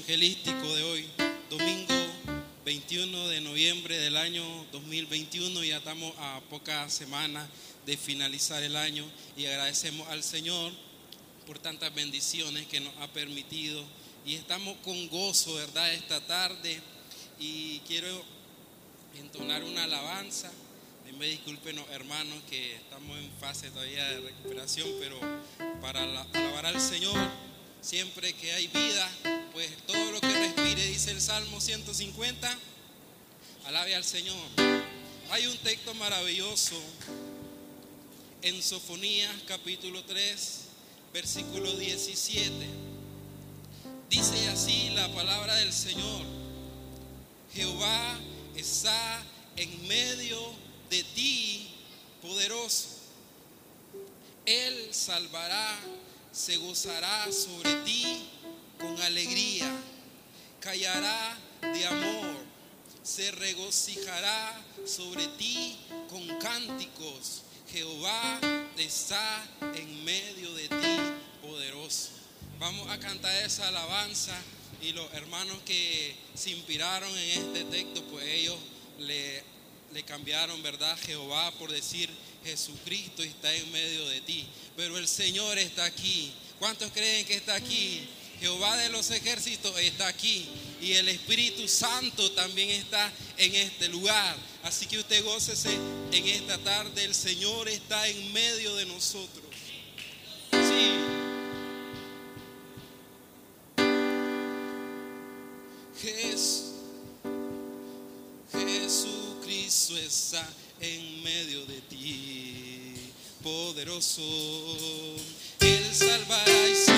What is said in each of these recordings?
evangelístico de hoy, domingo 21 de noviembre del año 2021. Ya estamos a pocas semanas de finalizar el año y agradecemos al Señor por tantas bendiciones que nos ha permitido. Y estamos con gozo, ¿verdad? Esta tarde. Y quiero entonar una alabanza. Me disculpen los hermanos que estamos en fase todavía de recuperación, pero para alabar al Señor, siempre que hay vida, pues todo lo que respire, dice el Salmo 150, alabe al Señor. Hay un texto maravilloso en Sofonías capítulo 3, versículo 17. Dice así la palabra del Señor. Jehová está en medio de ti, poderoso. Él salvará, se gozará sobre ti con alegría, callará de amor, se regocijará sobre ti con cánticos. Jehová está en medio de ti, poderoso. Vamos a cantar esa alabanza y los hermanos que se inspiraron en este texto, pues ellos le, le cambiaron, ¿verdad? Jehová por decir Jesucristo está en medio de ti. Pero el Señor está aquí. ¿Cuántos creen que está aquí? Jehová de los ejércitos está aquí y el Espíritu Santo también está en este lugar. Así que usted gócese en esta tarde. El Señor está en medio de nosotros. Sí. Jesús, Jesucristo está en medio de ti, poderoso. Él salvará y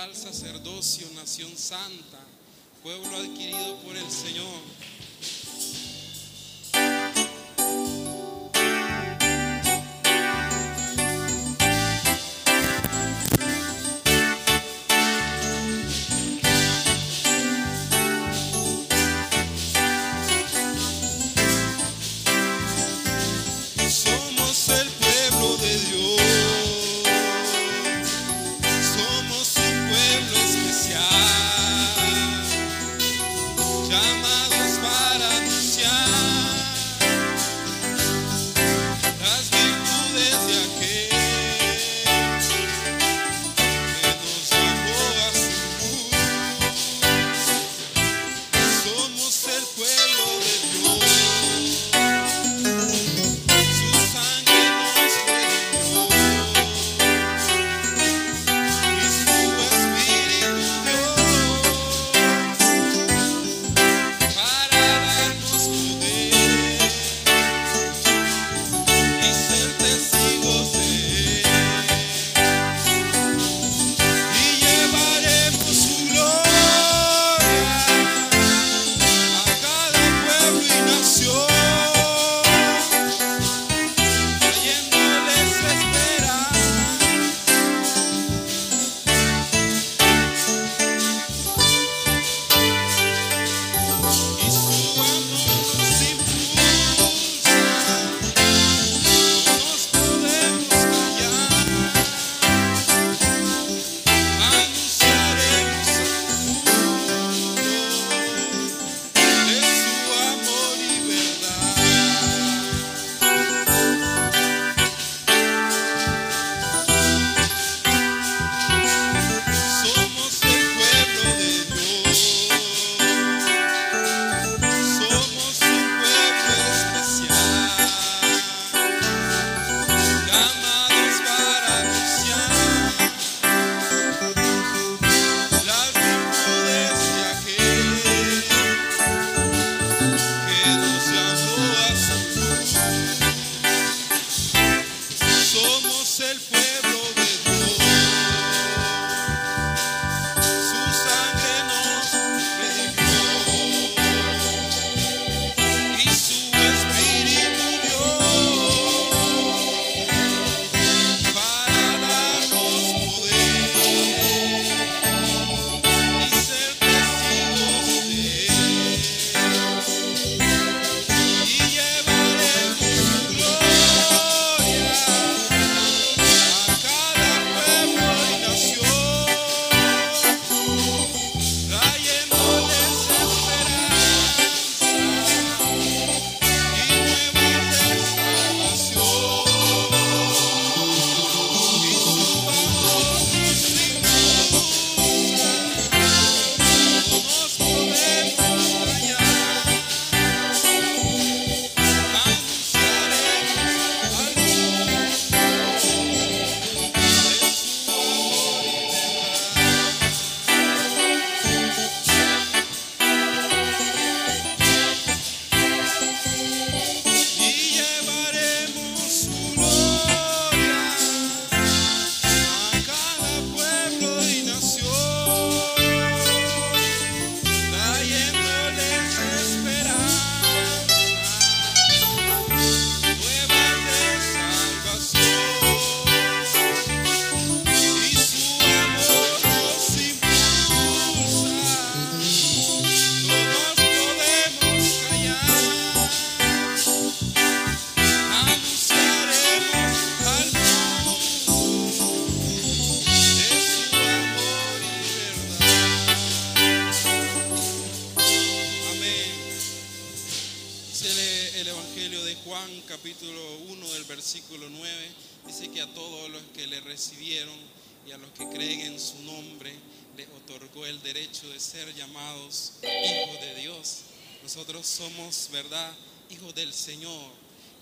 Real sacerdocio, nación santa, pueblo adquirido por el Señor.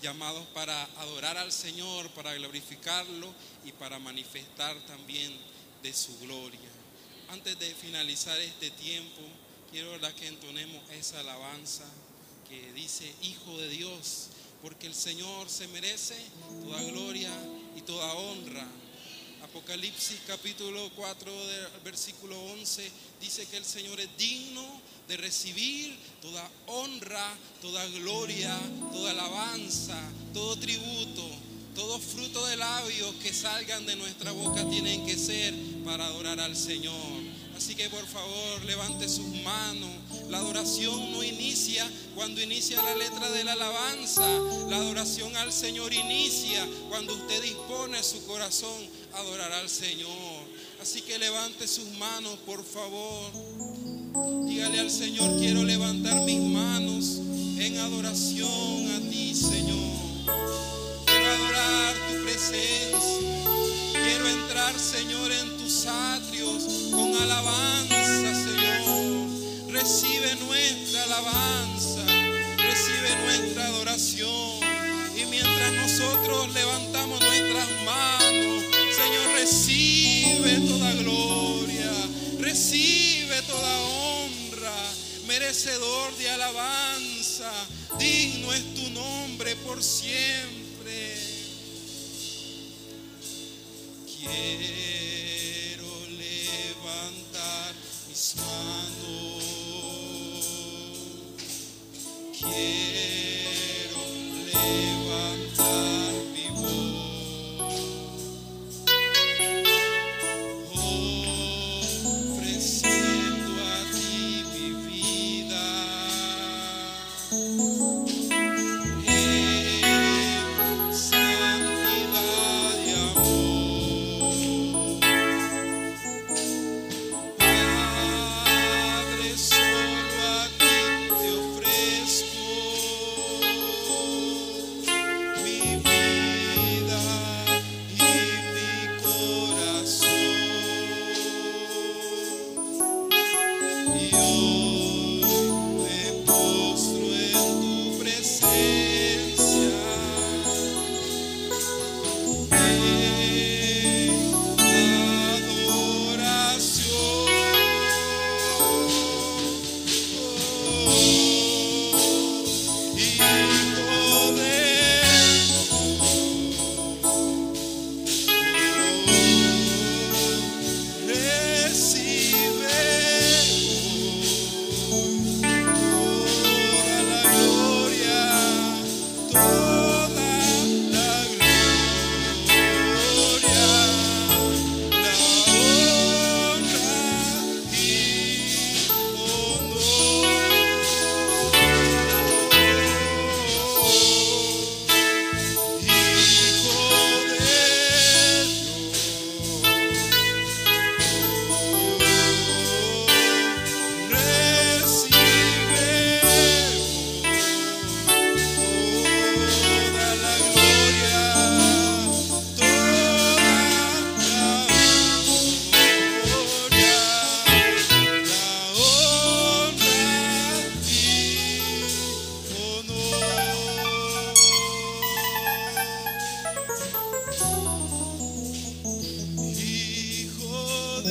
Llamados para adorar al Señor, para glorificarlo y para manifestar también de su gloria. Antes de finalizar este tiempo, quiero que entonemos esa alabanza. que dice Hijo de Dios, porque el Señor se merece toda gloria y toda honra. Apocalipsis capítulo 4, versículo 11, dice que el Señor es digno de recibir toda honra, toda gloria, toda alabanza, todo tributo, todo fruto de labios que salgan de nuestra boca tienen que ser para adorar al Señor. Así que por favor levante sus manos. La adoración no inicia cuando inicia la letra de la alabanza. La adoración al Señor inicia cuando usted dispone su corazón a adorar al Señor. Así que levante sus manos, por favor. Dígale al Señor, quiero levantar mis manos en adoración a ti, Señor. Quiero adorar tu presencia. Quiero entrar, Señor, en tus atrios con alabanza, Señor. Recibe nuestra alabanza, recibe nuestra adoración. Y mientras nosotros levantamos nuestras manos, Señor, recibe toda gloria, recibe toda merecedor de alabanza. Digno es tu nombre por siempre. Quiero levantar mis manos. Quiero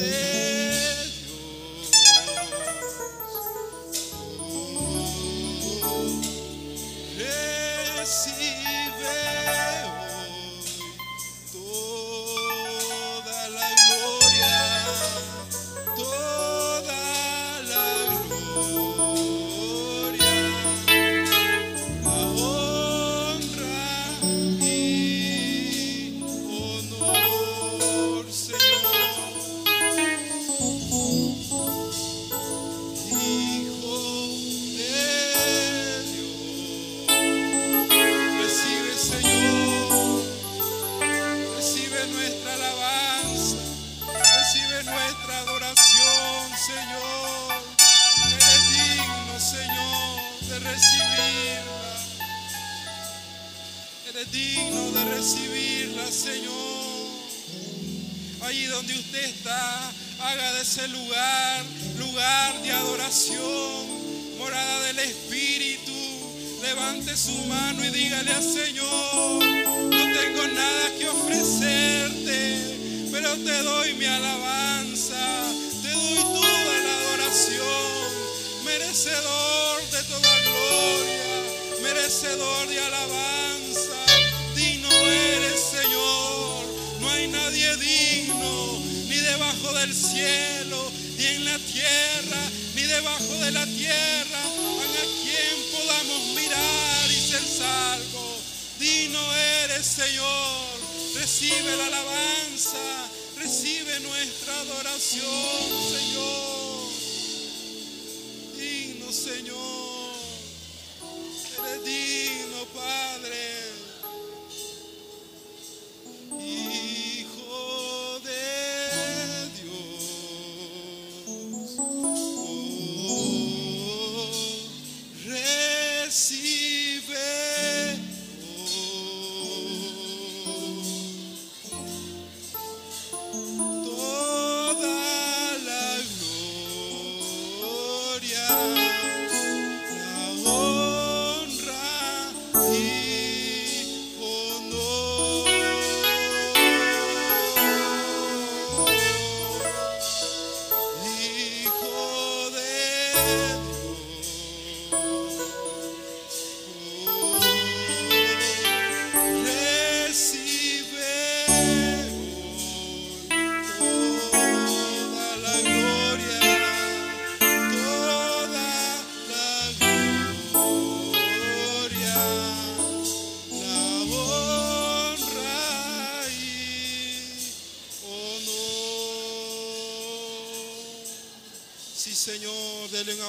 Hijo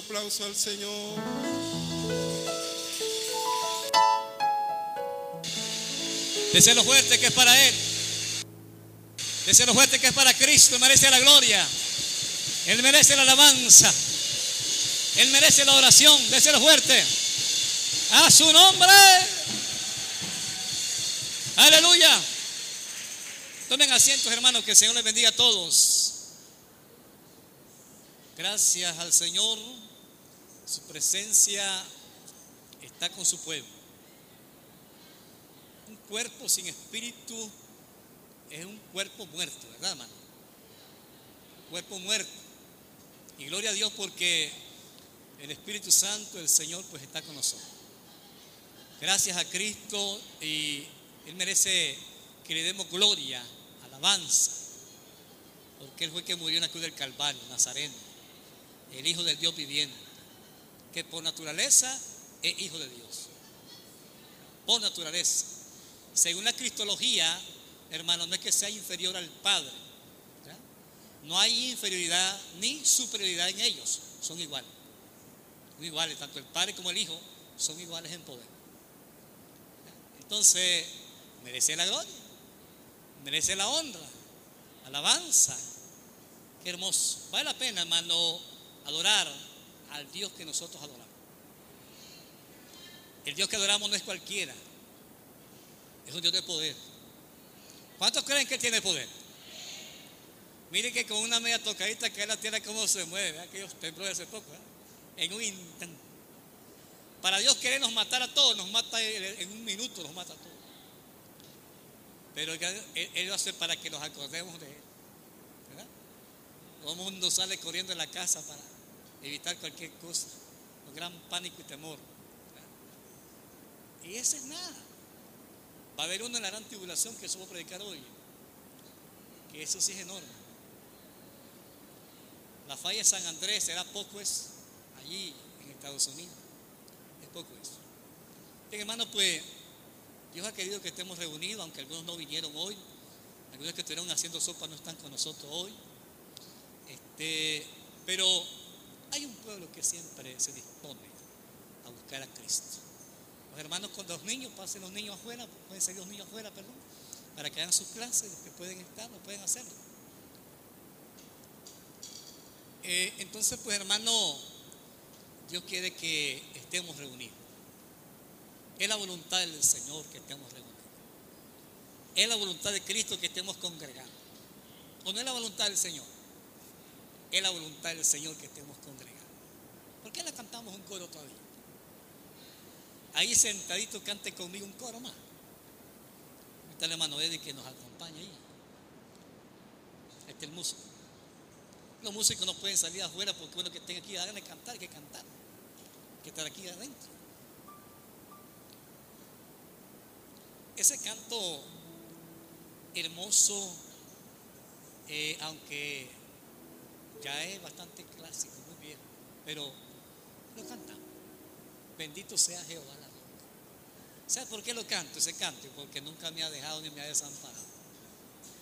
aplauso al Señor. Deseo fuerte que es para Él. Deseo fuerte que es para Cristo. Él merece la gloria. Él merece la alabanza. Él merece la oración. Deseo fuerte. A su nombre. Aleluya. Tomen asientos, hermanos. Que el Señor les bendiga a todos. Gracias al Señor. Presencia está con su pueblo. Un cuerpo sin espíritu es un cuerpo muerto, ¿verdad, hermano? Cuerpo muerto. Y gloria a Dios porque el Espíritu Santo, el Señor, pues está con nosotros. Gracias a Cristo y Él merece que le demos gloria, alabanza, porque Él fue que murió en la cruz del Calvario, Nazareno, el Hijo del Dios viviente, que por naturaleza es Hijo de Dios. Por naturaleza. Según la cristología, hermano, no es que sea inferior al Padre. No hay inferioridad ni superioridad en ellos. Son iguales. Son iguales, tanto el Padre como el Hijo son iguales en poder. Entonces, merece la gloria, merece la honra, alabanza. Qué hermoso. Vale la pena, hermano, adorar al Dios que nosotros adoramos. El Dios que adoramos no es cualquiera, es un Dios de poder. ¿Cuántos creen que tiene poder? Mire que con una media tocadita que la tierra cómo se mueve, aquellos tembló hace poco, ¿eh? en un instante. Para Dios querernos matar a todos, nos mata en un minuto, nos mata a todos. Pero Él, él lo hace para que nos acordemos de Él. ¿verdad? Todo el mundo sale corriendo de la casa para evitar cualquier cosa, con gran pánico y temor. Y eso es nada. Va a haber uno en la gran tribulación que eso voy a predicar hoy. Que eso sí es enorme. La falla de San Andrés será poco eso, allí en Estados Unidos. Es poco eso. Bien, hermano, pues Dios ha querido que estemos reunidos, aunque algunos no vinieron hoy. Algunos que estuvieron haciendo sopa no están con nosotros hoy. Este, pero hay un pueblo que siempre se dispone a buscar a Cristo. Los hermanos con los niños, pasen los niños afuera, pueden salir los niños afuera, perdón, para que hagan sus clases, los que pueden estar, no pueden hacerlo. Eh, entonces, pues hermano, Dios quiere que estemos reunidos. Es la voluntad del Señor que estemos reunidos. Es la voluntad de Cristo que estemos congregados. ¿O no es la voluntad del Señor? Es la voluntad del Señor que estemos congregados. ¿Por qué le cantamos un coro todavía? Ahí sentadito cante conmigo un coro más. Está el hermano Eddie que nos acompaña ahí. Este es el músico. Los músicos no pueden salir afuera porque uno que estén aquí, hagan de cantar, hay que cantar. Que estar aquí adentro. ese canto hermoso, eh, aunque ya es bastante clásico, muy bien, pero lo cantamos. Bendito sea Jehová la roca. ¿Sabe por qué lo canto ese canto? Porque nunca me ha dejado ni me ha desamparado.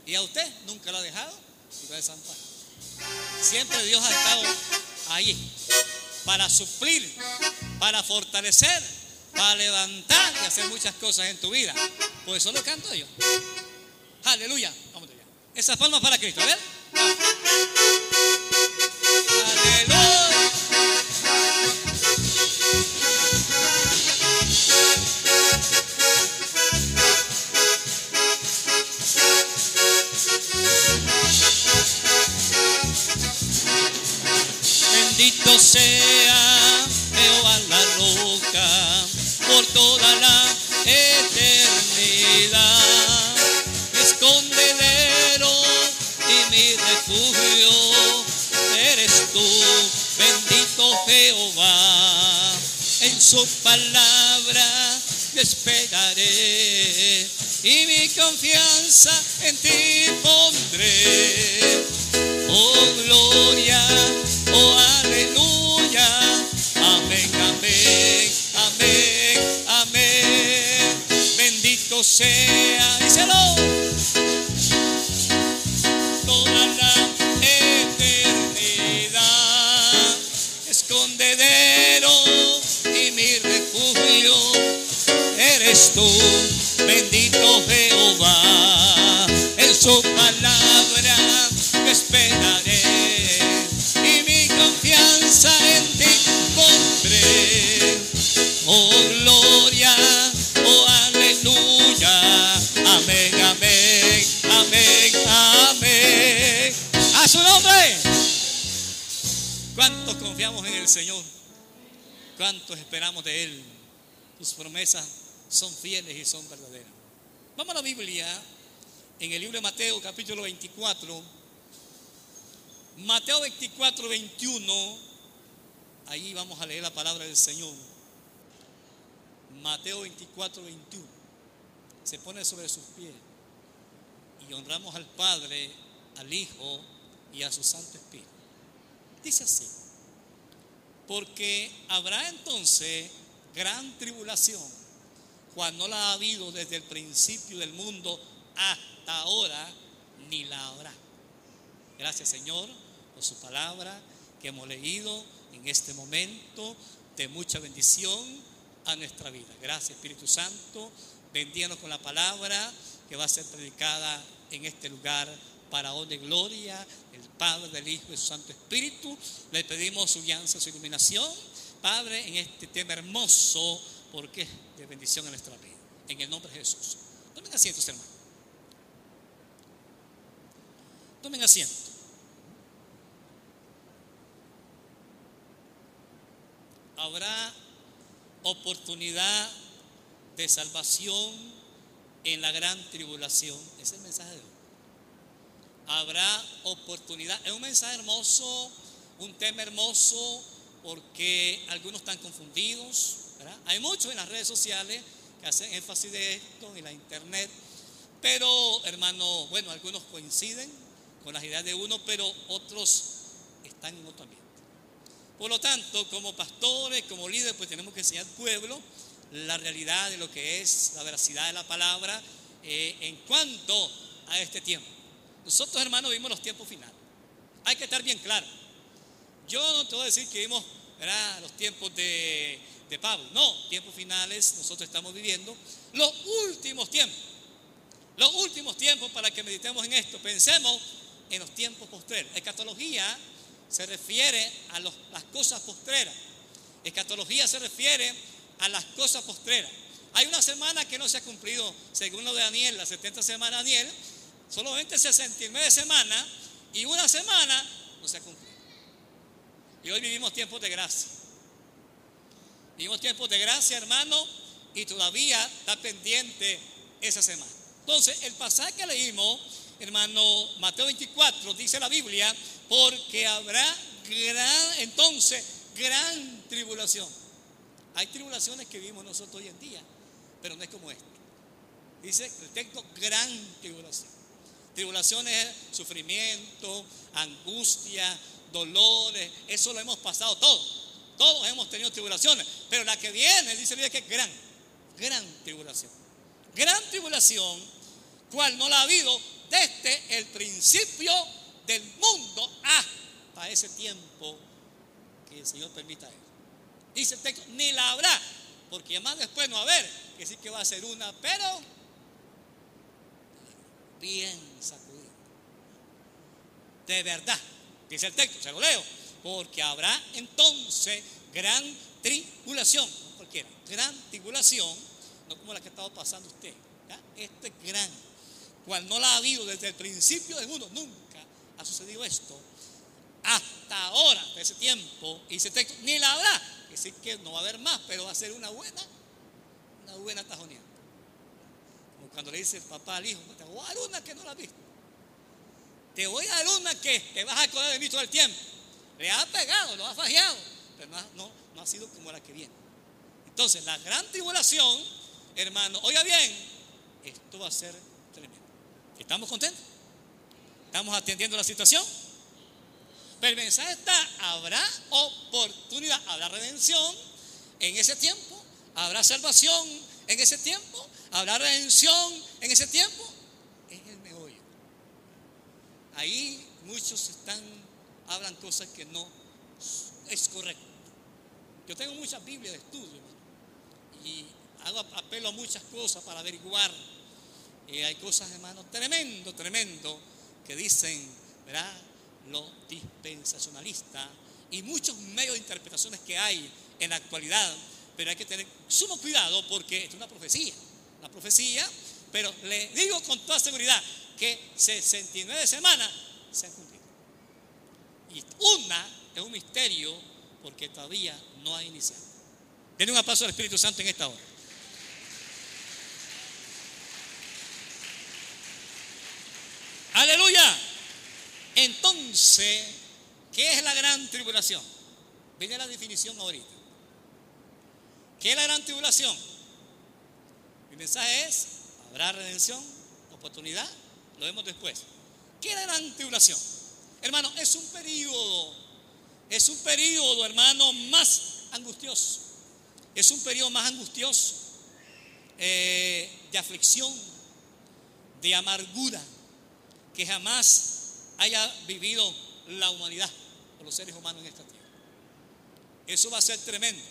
Y a usted nunca lo ha dejado y lo ha desamparado. Siempre Dios ha estado ahí para suplir, para fortalecer, para levantar y hacer muchas cosas en tu vida. Por eso lo canto yo. Aleluya. Vamos allá. Esas palmas para Cristo. A ver. Aleluya. Bendito sea Jehová la roca por toda la eternidad. Escondedero y mi refugio eres tú, bendito Jehová. En su palabra yo esperaré y mi confianza en ti pondré. Oh gloria, aleluya, en el Señor? ¿Cuántos esperamos de Él? Tus promesas son fieles y son verdaderas. Vamos a la Biblia en el libro de Mateo capítulo 24. Mateo 24, 21. Ahí vamos a leer la palabra del Señor. Mateo 24, 21. Se pone sobre sus pies y honramos al Padre, al Hijo y a su Santo Espíritu. Dice así, porque habrá entonces gran tribulación, cual no la ha habido desde el principio del mundo hasta ahora, ni la habrá. Gracias Señor por su palabra que hemos leído en este momento de mucha bendición a nuestra vida. Gracias Espíritu Santo, bendíganos con la palabra que va a ser predicada en este lugar para honra y gloria del Padre, del Hijo y su Santo Espíritu. Le pedimos su guianza, su iluminación, Padre, en este tema hermoso, porque es de bendición a nuestra vida. En el nombre de Jesús. Tomen asientos, hermanos. Tomen asiento. Habrá oportunidad de salvación en la gran tribulación. Es el mensaje de hoy. Habrá oportunidad. Es un mensaje hermoso, un tema hermoso, porque algunos están confundidos. Hay muchos en las redes sociales que hacen énfasis de esto, en la internet. Pero, hermano, bueno, algunos coinciden con las ideas de uno, pero otros están en otro ambiente. Por lo tanto, como pastores, como líderes, pues tenemos que enseñar al pueblo la realidad de lo que es la veracidad de la palabra eh, en cuanto a este tiempo. Nosotros, hermanos, vimos los tiempos finales. Hay que estar bien claro. Yo no te voy a decir que vimos los tiempos de, de Pablo. No, tiempos finales, nosotros estamos viviendo los últimos tiempos. Los últimos tiempos para que meditemos en esto. Pensemos en los tiempos postreros. Escatología se refiere a las cosas postreras. Escatología se refiere a las cosas postreras. Hay una semana que no se ha cumplido, según lo de Daniel, la 70 semana de Daniel, solamente 69 semanas y una semana no se ha cumplido. Y hoy vivimos tiempos de gracia. Vivimos tiempos de gracia, hermano, y todavía está pendiente esa semana. Entonces, el pasaje que leímos, hermano, Mateo 24, dice la Biblia, porque habrá gran, entonces, gran tribulación. Hay tribulaciones que vivimos nosotros hoy en día, pero no es como esto. Dice el texto gran tribulación. Tribulación es sufrimiento, angustia, dolores. Eso lo hemos pasado todos. Todos hemos tenido tribulaciones. Pero la que viene, dice el que es gran. Gran tribulación. Gran tribulación, cual no la ha habido desde el principio del mundo hasta ese tiempo que el Señor permita. Dice el texto, ni la habrá, porque más después no va a haber, que sí que va a ser una, pero bien sacudida. De verdad, dice el texto, se lo leo, porque habrá entonces gran tribulación, no cualquiera, gran tribulación, no como la que ha estado pasando usted, este es gran, cual no la ha habido desde el principio del mundo, nunca ha sucedido esto, hasta ahora, de ese tiempo, y ese texto, ni la habrá, que decir que no va a haber más, pero va a ser una buena, una buena tajonía. Cuando le dice el papá al hijo, te voy a dar una que no la has visto. Te voy a dar una que te vas a acordar de mí todo el tiempo. Le ha pegado, lo ha fajeado, pero no, no, ha sido como la que viene. Entonces, la gran tribulación, hermano, oiga bien, esto va a ser tremendo. ¿Estamos contentos? ¿Estamos atendiendo la situación? Pero el mensaje está, habrá oportunidad, habrá redención en ese tiempo, habrá salvación en ese tiempo, habrá redención en ese tiempo. Es el meollo. Ahí muchos están, hablan cosas que no es correcto. Yo tengo muchas Biblias de estudio y hago apelo a muchas cosas para averiguar. Y hay cosas, hermanos, tremendo, tremendo, que dicen, ¿verdad? Lo dispensacionalista y muchos medios de interpretaciones que hay en la actualidad, pero hay que tener sumo cuidado porque es una profecía, una profecía, pero le digo con toda seguridad que 69 semanas se han cumplido. Y una es un misterio porque todavía no ha iniciado. Denle un aplauso al Espíritu Santo en esta hora. Aleluya. Entonces, ¿qué es la gran tribulación? Viene la definición ahorita. ¿Qué es la gran tribulación? Mi mensaje es, habrá redención, oportunidad, lo vemos después. ¿Qué es la tribulación? Hermano, es un periodo, es un periodo, hermano, más angustioso. Es un periodo más angustioso eh, de aflicción, de amargura, que jamás haya vivido la humanidad o los seres humanos en esta tierra. Eso va a ser tremendo.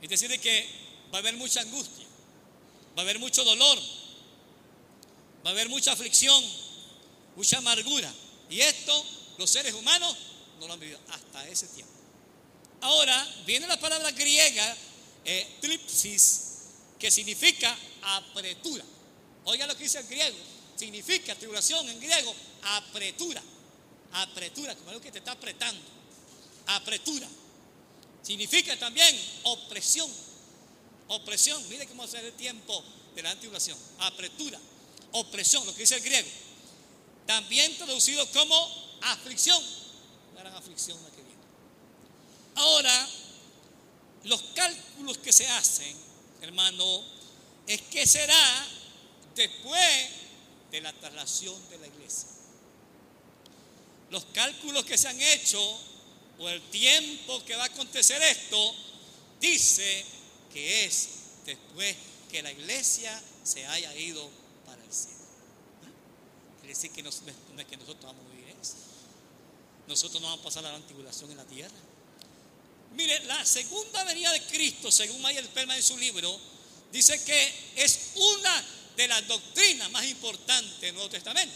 Es decir, que va a haber mucha angustia, va a haber mucho dolor, va a haber mucha aflicción, mucha amargura. Y esto los seres humanos no lo han vivido hasta ese tiempo. Ahora viene la palabra griega eh, tripsis, que significa apretura. Oiga lo que dice el griego. Significa tribulación en griego, apretura. Apretura, como algo que te está apretando. Apretura. Significa también opresión. Opresión. Mire cómo ser el tiempo de la tribulación. Apretura. Opresión, lo que dice el griego. También traducido como aflicción. La gran aflicción la que viene. Ahora, los cálculos que se hacen, hermano, es que será después de la traslación de la iglesia. Los cálculos que se han hecho o el tiempo que va a acontecer esto, dice que es después que la iglesia se haya ido para el cielo. Quiere decir que no, es que nosotros vamos a vivir eso. Nosotros no vamos a pasar la antiguación en la tierra. Mire, la segunda venida de Cristo, según Mayer Perma en su libro, dice que es una de las doctrinas más importantes del Nuevo Testamento.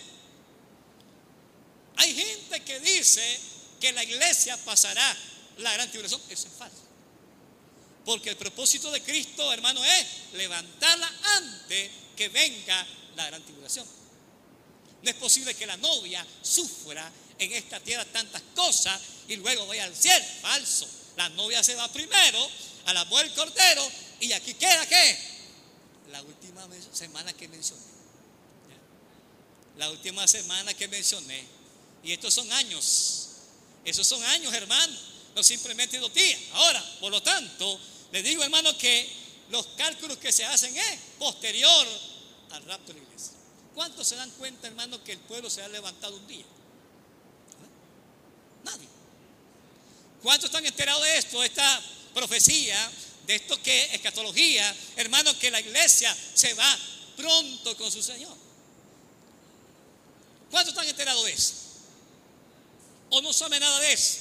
Hay gente que dice que la iglesia pasará la gran tribulación. Eso es falso. Porque el propósito de Cristo, hermano, es levantarla antes que venga la gran tribulación. No es posible que la novia sufra en esta tierra tantas cosas y luego vaya al cielo. Falso. La novia se va primero a la muerte del cordero y aquí queda qué? La última semana que mencioné. La última semana que mencioné. Y estos son años. Esos son años, hermano. No simplemente dos días. Ahora, por lo tanto, le digo, hermano, que los cálculos que se hacen es posterior al rapto de la iglesia. ¿Cuántos se dan cuenta, hermano, que el pueblo se ha levantado un día? ¿Eh? Nadie. ¿Cuántos están enterados de esto, de esta profecía, de esto que es escatología, hermano, que la iglesia se va pronto con su Señor? ¿Cuántos están enterados de eso? ¿O no sabe nada de eso?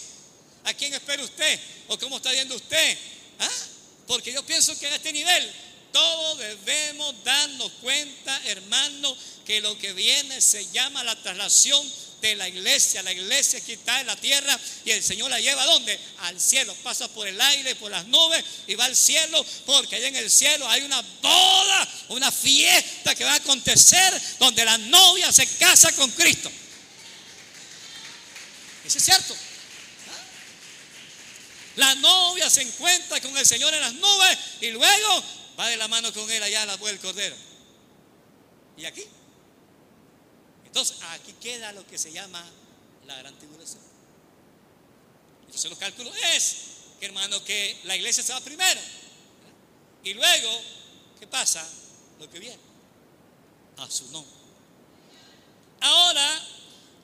¿A quién espera usted? ¿O cómo está viendo usted? ¿Ah? Porque yo pienso que en este nivel todos debemos darnos cuenta, hermano, que lo que viene se llama la traslación de la iglesia. La iglesia que está en la tierra y el Señor la lleva a dónde? Al cielo. Pasa por el aire, por las nubes y va al cielo porque allá en el cielo hay una boda, una fiesta que va a acontecer donde la novia se casa con Cristo. Eso es cierto. La novia se encuentra con el Señor en las nubes y luego va de la mano con él allá a la del cordero. ¿Y aquí? Entonces, aquí queda lo que se llama la gran tribulación. Entonces, los cálculos es que, hermano, que la iglesia se va primero. Y luego, ¿qué pasa? Lo que viene. A su nombre. Ahora,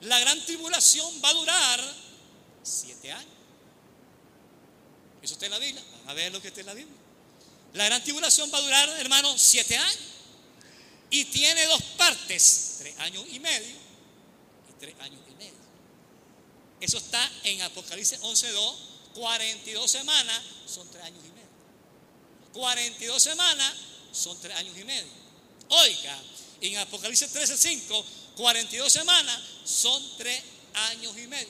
la gran tribulación va a durar siete años. Eso está en la Biblia. a ver lo que está en la Biblia. La gran tribulación va a durar, hermano, siete años. Y tiene dos partes, tres años y medio y tres años y medio. Eso está en Apocalipsis 11.2. 42 semanas son tres años y medio. 42 semanas son tres años y medio. Oiga, en Apocalipsis 13.5, 42 semanas son tres años y medio.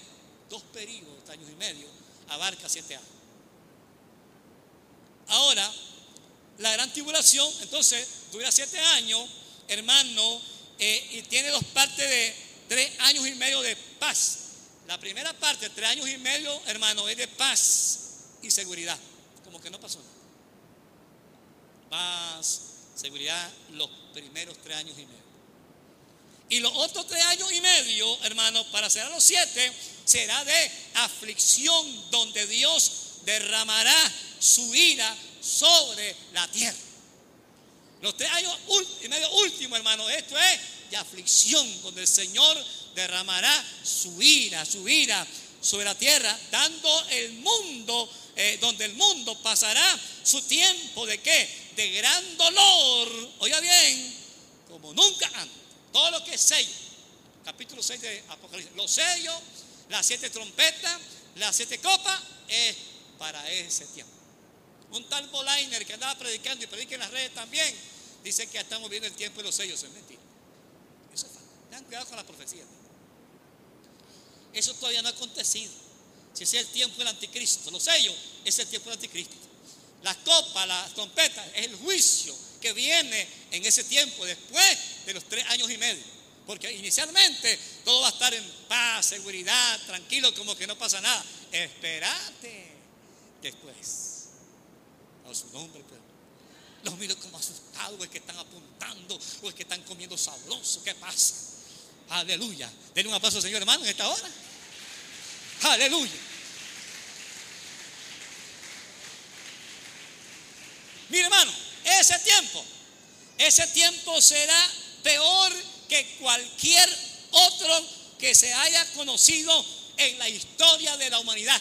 Dos periodos, tres años y medio, abarca siete años. Ahora, la gran tribulación, entonces, dura siete años, hermano, eh, y tiene dos partes de tres años y medio de paz. La primera parte, tres años y medio, hermano, es de paz y seguridad. Como que no pasó nada. Paz, seguridad, los primeros tres años y medio. Y los otros tres años y medio, hermano, para ser a los siete, será de aflicción, donde Dios derramará su ira sobre la tierra. Los tres años y medio último, hermano, esto es de aflicción, donde el Señor derramará su ira, su ira sobre la tierra, dando el mundo, eh, donde el mundo pasará su tiempo de qué? De gran dolor, oiga bien, como nunca antes. Todo lo que es sello, capítulo 6 de Apocalipsis, los sellos, las siete trompetas, las siete copas, es para ese tiempo. Un tal Bolainer que andaba predicando y predica en las redes también, dice que estamos viendo el tiempo de los sellos. Es mentira. Eso es falso. Tengan cuidado con la profecía. Eso todavía no ha acontecido. Si es el tiempo del anticristo, los sellos es el tiempo del anticristo. Las copas, las trompetas, es el juicio que viene en ese tiempo, después de los tres años y medio. Porque inicialmente todo va a estar en paz, seguridad, tranquilo, como que no pasa nada. Espérate después su nombre, pero los miro como asustados, es que están apuntando, o es que están comiendo sabroso. ¿Qué pasa? Aleluya. Denle un aplauso, Señor hermano, en esta hora. Aleluya. Mire, hermano, ese tiempo, ese tiempo será peor que cualquier otro que se haya conocido en la historia de la humanidad.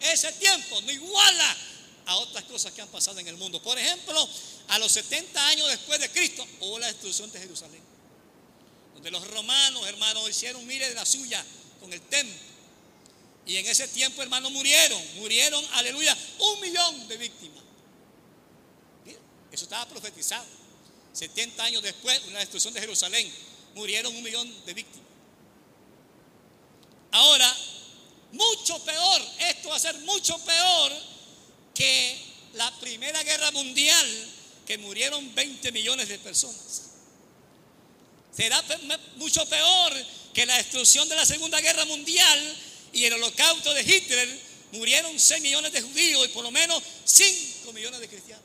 Ese tiempo no iguala a otras cosas que han pasado en el mundo. Por ejemplo, a los 70 años después de Cristo hubo la destrucción de Jerusalén. Donde los romanos, hermanos, hicieron mire de la suya con el templo. Y en ese tiempo, hermanos, murieron, murieron, aleluya, un millón de víctimas. eso estaba profetizado. 70 años después, una destrucción de Jerusalén, murieron un millón de víctimas. Ahora, mucho peor, esto va a ser mucho peor que la Primera Guerra Mundial, que murieron 20 millones de personas. Será mucho peor que la destrucción de la Segunda Guerra Mundial y el holocausto de Hitler. Murieron 6 millones de judíos y por lo menos 5 millones de cristianos.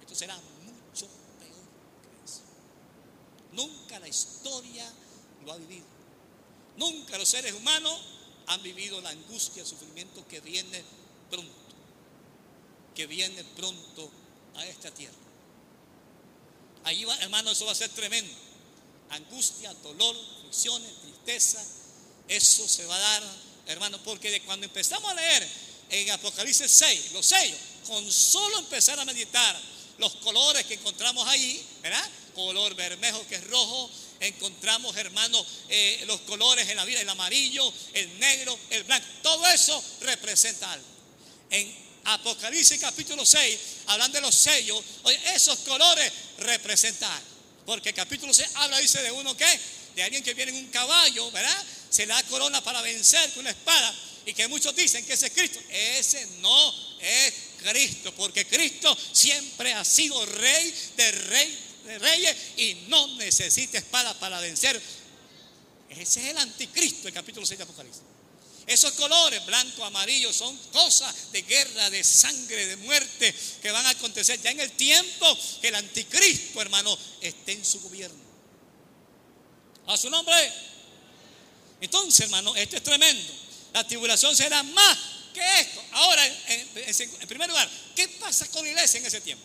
Esto será mucho peor que eso. Nunca la historia lo ha vivido. Nunca los seres humanos han vivido la angustia, el sufrimiento que viene pronto que viene pronto a esta tierra. Allí va, hermano, eso va a ser tremendo. Angustia, dolor, fricciones, tristeza. Eso se va a dar, hermano, porque de cuando empezamos a leer en Apocalipsis 6, los sellos, con solo empezar a meditar los colores que encontramos ahí, ¿verdad? Color bermejo que es rojo, encontramos, hermano, eh, los colores en la vida, el amarillo, el negro, el blanco, todo eso representa algo. En Apocalipsis capítulo 6, hablan de los sellos, oye, esos colores representan Porque capítulo 6 habla, dice, de uno que, de alguien que viene en un caballo, ¿verdad? Se le da corona para vencer con una espada. Y que muchos dicen que ese es Cristo. Ese no es Cristo, porque Cristo siempre ha sido rey de rey de reyes y no necesita espada para vencer. Ese es el anticristo, el capítulo 6 de Apocalipsis. Esos colores, blanco, amarillo, son cosas de guerra, de sangre, de muerte que van a acontecer ya en el tiempo que el anticristo, hermano, esté en su gobierno. A su nombre. Entonces, hermano, esto es tremendo. La tribulación será más que esto. Ahora, en, primer lugar, ¿qué pasa con la iglesia en ese tiempo?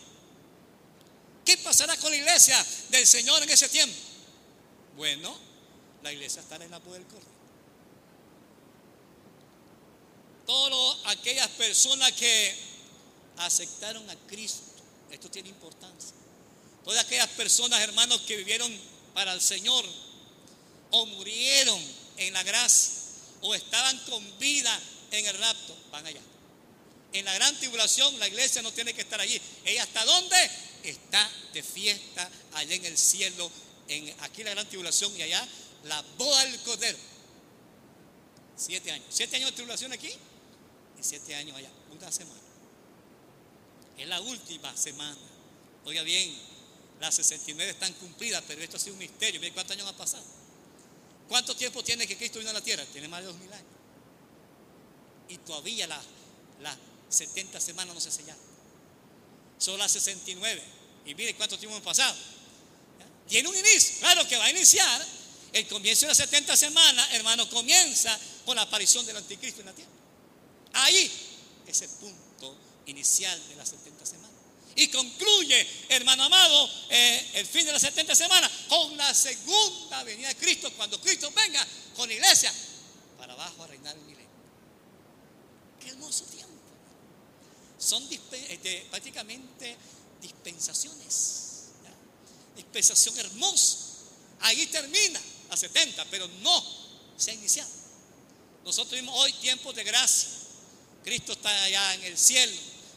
¿Qué pasará con la iglesia del Señor en ese tiempo? Bueno, la iglesia estará en la poder del todas aquellas personas que aceptaron a Cristo. Esto tiene importancia. Todas aquellas personas, hermanos, que vivieron para el Señor o murieron en la gracia o estaban con vida en el rapto, van allá. En la gran tribulación la iglesia no tiene que estar allí. ¿Ella hasta dónde? Está de fiesta allá en el cielo, en aquí la gran tribulación y allá la boda del Cordero. Siete años. Siete años de tribulación aquí siete años allá, una semana. Es la última semana. Oiga bien, las 69 están cumplidas, pero esto ha sido un misterio. Miren cuántos años han pasado. ¿Cuánto tiempo tiene que Cristo vino a la tierra? Tiene más de dos mil años. Y todavía las la 70 semanas no se sellaron. Son las 69. Y mire cuánto tiempo han pasado. Tiene un inicio. Claro que va a iniciar. El comienzo de las 70 semanas, hermano, comienza con la aparición del anticristo en la tierra. Ahí es el punto inicial de las 70 semanas. Y concluye, hermano amado, eh, el fin de las 70 semanas con la segunda venida de Cristo, cuando Cristo venga con la iglesia para abajo a reinar el milenio. Qué hermoso tiempo. Son este, prácticamente dispensaciones. Dispensación hermosa. Ahí termina a 70, pero no se ha iniciado. Nosotros vimos hoy tiempos de gracia Cristo está allá en el cielo,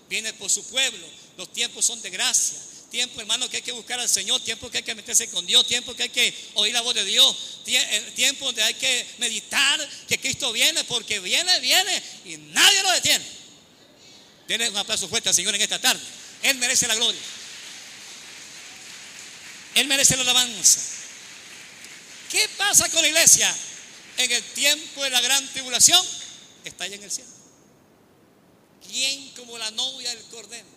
viene por su pueblo. Los tiempos son de gracia. Tiempo, hermano, que hay que buscar al Señor. Tiempo que hay que meterse con Dios. Tiempo que hay que oír la voz de Dios. Eh, tiempo donde hay que meditar que Cristo viene, porque viene, viene y nadie lo detiene. Denle un aplauso fuerte al Señor en esta tarde. Él merece la gloria. Él merece la alabanza. ¿Qué pasa con la iglesia en el tiempo de la gran tribulación? Está allá en el cielo. ¿Quién como la novia del Cordero?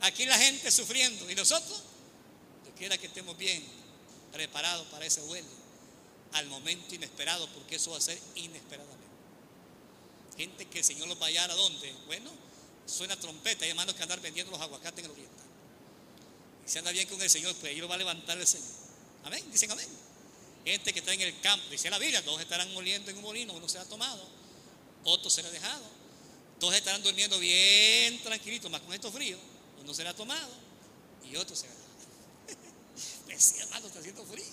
Aquí la gente sufriendo y nosotros, yo quiera que estemos bien preparados para ese vuelo, al momento inesperado, porque eso va a ser inesperadamente. Gente que el Señor los va a dónde? Bueno, suena trompeta, hay hermanos que andar vendiendo los aguacates en el oriente. Y si anda bien con el Señor, pues ahí lo va a levantar el Señor. Amén, dicen amén. Gente que está en el campo, dice la Biblia, dos estarán moliendo en un molino, uno será tomado, otro será dejado. Todos estarán durmiendo bien tranquilitos, más con estos fríos. Uno será tomado y otro será. pues sí, hermano, está haciendo frío.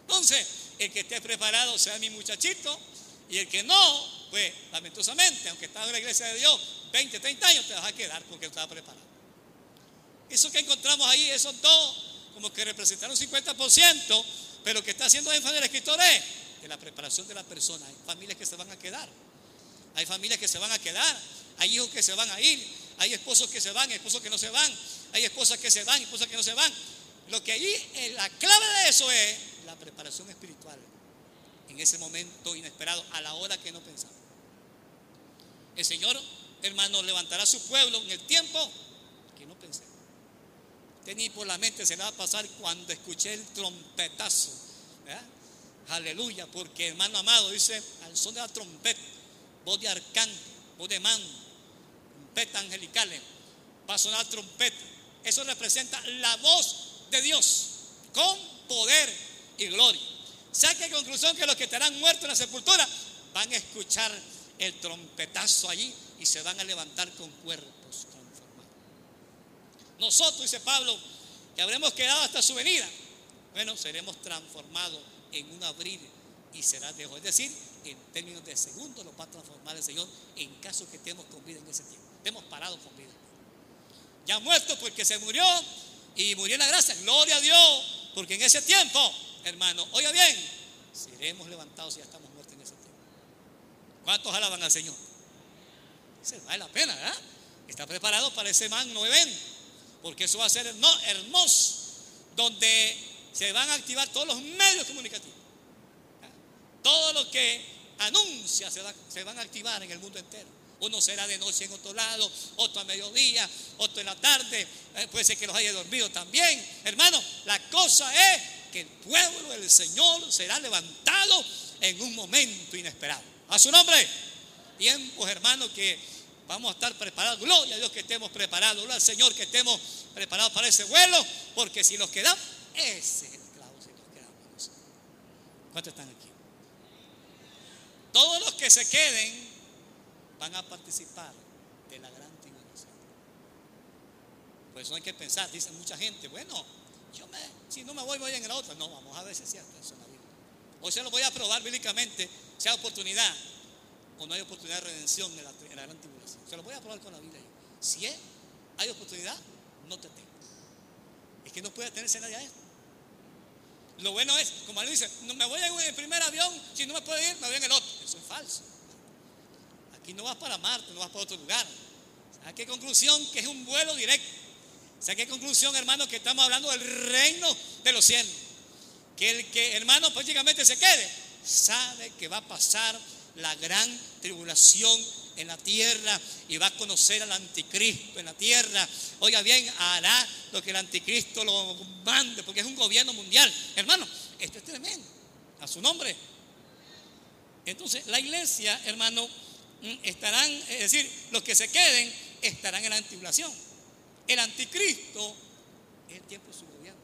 Entonces, el que esté preparado sea mi muchachito y el que no, pues lamentosamente, aunque estás en la iglesia de Dios 20, 30 años, te vas a quedar porque estaba preparado. Eso que encontramos ahí, esos dos, como que representaron 50%, pero que está haciendo énfasis el escritor es de la preparación de la persona. Hay familias que se van a quedar. Hay familias que se van a quedar, hay hijos que se van a ir, hay esposos que se van, esposos que no se van, hay esposas que se van, esposas que no se van. Lo que allí, eh, la clave de eso es la preparación espiritual en ese momento inesperado, a la hora que no pensamos. El Señor, hermano, levantará su pueblo en el tiempo que no pensé. Tenía por la mente, se le va a pasar cuando escuché el trompetazo. Aleluya, porque hermano amado dice, al son de la trompeta voz de arcángel, voz de mando, trompeta angelicales, va a sonar trompeta. eso representa la voz de Dios con poder y gloria. Saque conclusión que los que estarán muertos en la sepultura van a escuchar el trompetazo allí y se van a levantar con cuerpos transformados. Nosotros, dice Pablo, que habremos quedado hasta su venida, bueno, seremos transformados en un abrir y será de Es decir, en términos de segundos lo va a transformar el Señor en caso que estemos con vida en ese tiempo. Estemos parados con vida. Ya muerto porque se murió y murió en la gracia. Gloria a Dios, porque en ese tiempo, hermano, oiga bien, seremos levantados y ya estamos muertos en ese tiempo. ¿Cuántos alaban al Señor? Se vale la pena, ¿verdad? Está preparado para ese magno evento, porque eso va a ser hermoso, donde se van a activar todos los medios comunicativos. Todo lo que anuncia se, se van a activar en el mundo entero. Uno será de noche en otro lado, otro a mediodía, otro en la tarde. Eh, puede ser que los haya dormido también. Hermano, la cosa es que el pueblo del Señor será levantado en un momento inesperado. A su nombre. Tiempos, hermano, que vamos a estar preparados. Gloria a Dios que estemos preparados. Gloria al Señor que estemos preparados para ese vuelo. Porque si nos quedamos, ese es el clavo si nos quedamos. ¿Cuántos están aquí? Todos los que se queden van a participar de la gran tribulación. Por eso hay que pensar, dice mucha gente, bueno, yo me, si no me voy, voy en la otra. No, vamos a ver si es cierto eso en la Biblia. O sea, lo voy a probar bíblicamente, si hay oportunidad o no hay oportunidad de redención en la, gran tribulación. Se lo voy a probar con la Biblia. Si hay oportunidad, no te tengo. Es que no puede tenerse nadie a esto. Lo bueno es, como él dice, no me voy en el primer avión, si no me puedo ir, me voy en el otro. Es falso. Aquí no vas para Marte, no vas para otro lugar. ¿A qué conclusión? Que es un vuelo directo. ¿A qué conclusión, hermano? Que estamos hablando del reino de los cielos. Que el que, hermano, prácticamente se quede, sabe que va a pasar la gran tribulación en la tierra y va a conocer al anticristo en la tierra. Oiga bien, hará lo que el anticristo lo mande, porque es un gobierno mundial. Hermano, esto es tremendo. A su nombre. Entonces, la iglesia, hermano, mm, estarán, es decir, los que se queden estarán en la tribulación. El anticristo es el tiempo de su gobierno.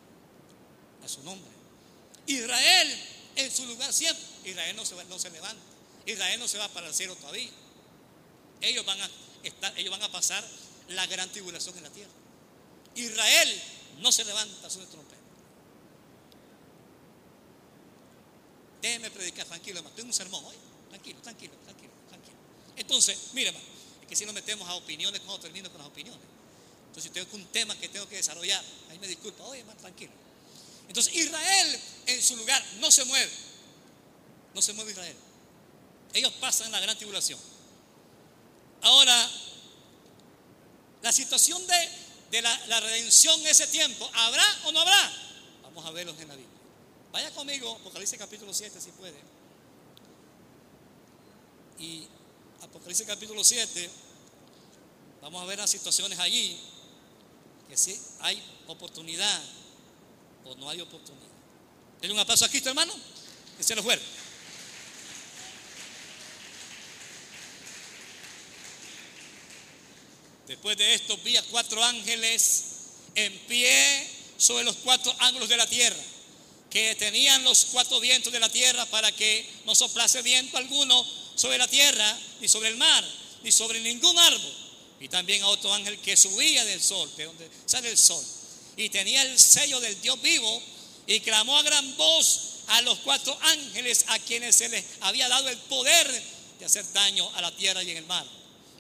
A su nombre. Israel en su lugar siempre. Israel no se, no se levanta. Israel no se va para el cielo todavía. Ellos van a estar, ellos van a pasar la gran tribulación en la tierra. Israel no se levanta sobre trompeta. Déjeme predicar tranquilo, hermano. Tengo un sermón hoy. Tranquilo, tranquilo, tranquilo, tranquilo. Entonces, mire, hermano, es que si nos metemos a opiniones, cuando termino con las opiniones. Entonces, si tengo un tema que tengo que desarrollar, ahí me disculpa, oye, hermano, tranquilo. Entonces, Israel en su lugar no se mueve. No se mueve Israel. Ellos pasan la gran tribulación. Ahora, la situación de, la, redención en ese tiempo, ¿habrá o no habrá? Vamos a verlos en la Biblia. Vaya conmigo, Apocalipsis capítulo 7, si puede. Y Apocalipsis capítulo 7, vamos a ver las situaciones allí, que si hay oportunidad o no hay oportunidad. Denle un aplauso a Cristo, hermano, que se lo fuera. Después de esto vi a cuatro ángeles en pie sobre los cuatro ángulos de la tierra, que tenían los cuatro vientos de la tierra para que no soplase viento alguno sobre la tierra, ni sobre el mar, ni sobre ningún árbol. Y también a otro ángel que subía del sol, de donde sale el sol, y tenía el sello del Dios vivo, y clamó a gran voz a los cuatro ángeles a quienes se les había dado el poder de hacer daño a la tierra y en el mar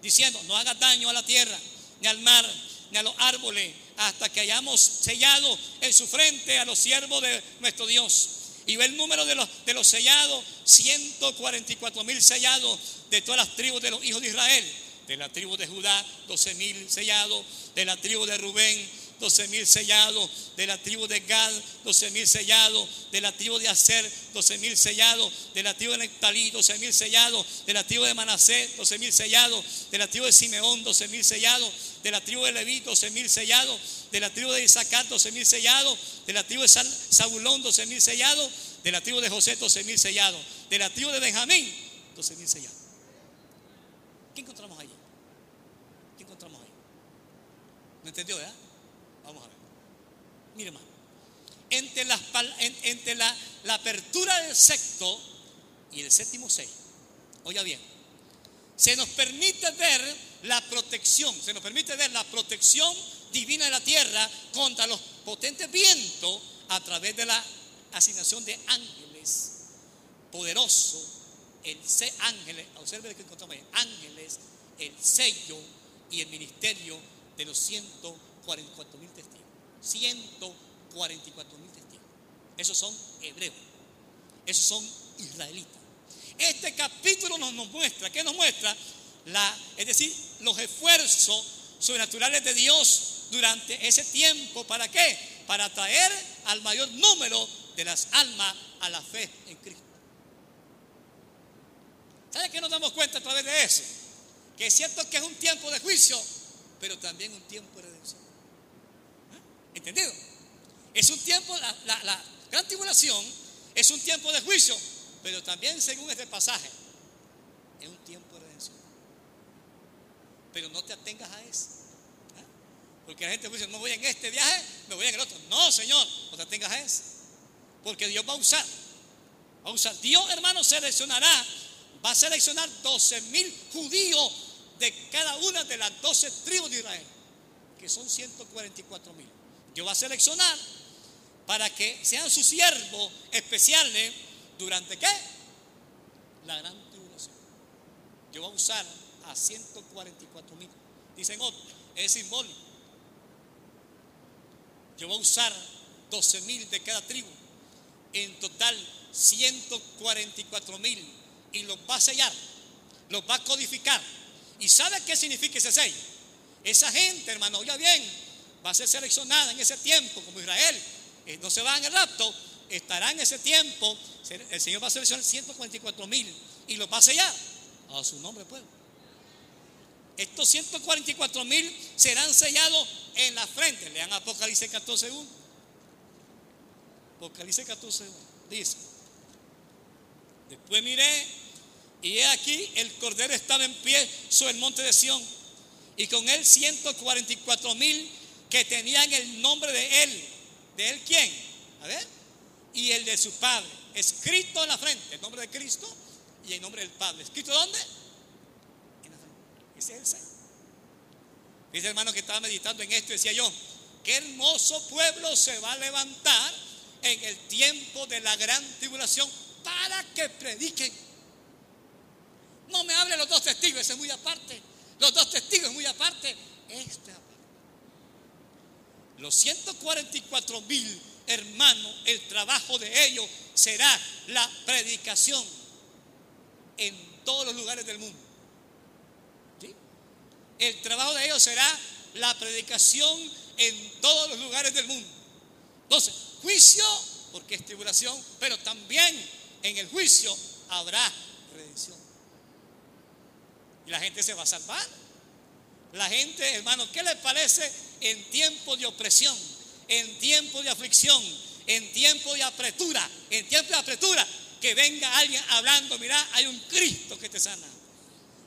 diciendo, no haga daño a la tierra, ni al mar, ni a los árboles, hasta que hayamos sellado en su frente a los siervos de nuestro Dios. Y ve el número de los, de los sellados, 144 mil sellados de todas las tribus de los hijos de Israel. De la tribu de Judá, 12 mil sellados. De la tribu de Rubén, 12 mil sellados, de la tribu de Gad, 12 mil sellados, de la tribu de Aser, 12 mil sellados, de la tribu de Nectalí, 12 mil sellados, de la tribu de Manasés, 12 mil sellados, de la tribu de Simeón, 12 mil sellados, de la tribu de Leví, 12 mil sellados, de la tribu de Isaacar, 12 mil sellados, de la tribu de Zabulón, 12 mil sellados, de la tribu de José, 12 mil sellados, de la tribu de Benjamín, 12 mil sellados. ¿Qué encontramos allí? ¿Qué encontramos ahí? ¿No entendió, verdad? Vamos a ver. Mire, hermano. Entre, las, entre la, la apertura del sexto y el séptimo sello, oiga bien, se nos permite ver la protección, se nos permite ver la protección divina de la tierra contra los potentes vientos a través de la asignación de ángeles poderosos, el ángeles, observe que encontramos ahí, ángeles, el sello y el ministerio de los 144 mil testigos. 144 mil testigos. Esos son hebreos. Esos son israelitas. Este capítulo nos, muestra, ¿qué nos muestra? Es decir, los esfuerzos sobrenaturales de Dios durante ese tiempo. ¿Para qué? Para traer al mayor número de las almas a la fe en Cristo. ¿Sabe qué nos damos cuenta a través de eso? Que es cierto que es un tiempo de juicio, pero también un tiempo de redención. ¿Eh? ¿Entendido? Es un tiempo, la gran tribulación es un tiempo de juicio, pero también según este pasaje, es un tiempo de redención. Pero no te atengas a eso. ¿eh? Porque la gente dice, no voy en este viaje, me voy en el otro. No, Señor, no te atengas a eso. Porque Dios va a usar. Va a usar. Dios, hermano, seleccionará. Va a seleccionar 12 mil judíos de cada una de las 12 tribus de Israel. Que son 144 mil. Dios va a seleccionar para que sean sus siervos especiales ¿Durante qué? La gran tribulación. Yo voy a usar a 144 mil. Dicen otros, es simbólico. Yo voy a usar 12 mil de cada tribu. En total, 144 mil. Y los va a sellar. Los va a codificar. ¿Y sabe qué significa ese sello? Esa gente, hermano, oiga bien, va a ser seleccionada en ese tiempo, como Israel. Eh, no se va en el rapto, estará en ese tiempo, el Señor va a seleccionar 144 mil y los va a sellar a su nombre, pueblo. Estos 144 mil serán sellados en la frente. Lean Apocalipsis 14, 1. Apocalipsis 14, 1. Dice: Después miré y he aquí el cordero estaba en pie sobre el monte de Sión y con él 144 mil que tenían el nombre de él. ¿De él quién? A ver y el de su Padre. Escrito en la frente, el nombre de Cristo y el nombre del Padre. ¿Escrito dónde? En la frente. Ese es el sello. Dice hermano que estaba meditando en esto decía yo, qué hermoso pueblo se va a levantar en el tiempo de la gran tribulación para que prediquen. No me hable los dos testigos, ese es muy aparte. Los dos testigos es muy aparte. Este aparte. Los 144 mil hermano, el trabajo de ellos será la predicación en todos los lugares del mundo. El trabajo de ellos será la predicación en todos los lugares del mundo. Entonces, juicio, porque es tribulación, pero también en el juicio habrá redención. Y la gente se va a salvar. La gente, hermano, ¿qué les parece en tiempo de opresión? En tiempo de aflicción, en tiempo de apretura, en tiempo de apretura, que venga alguien hablando, mira, hay un Cristo que te sana.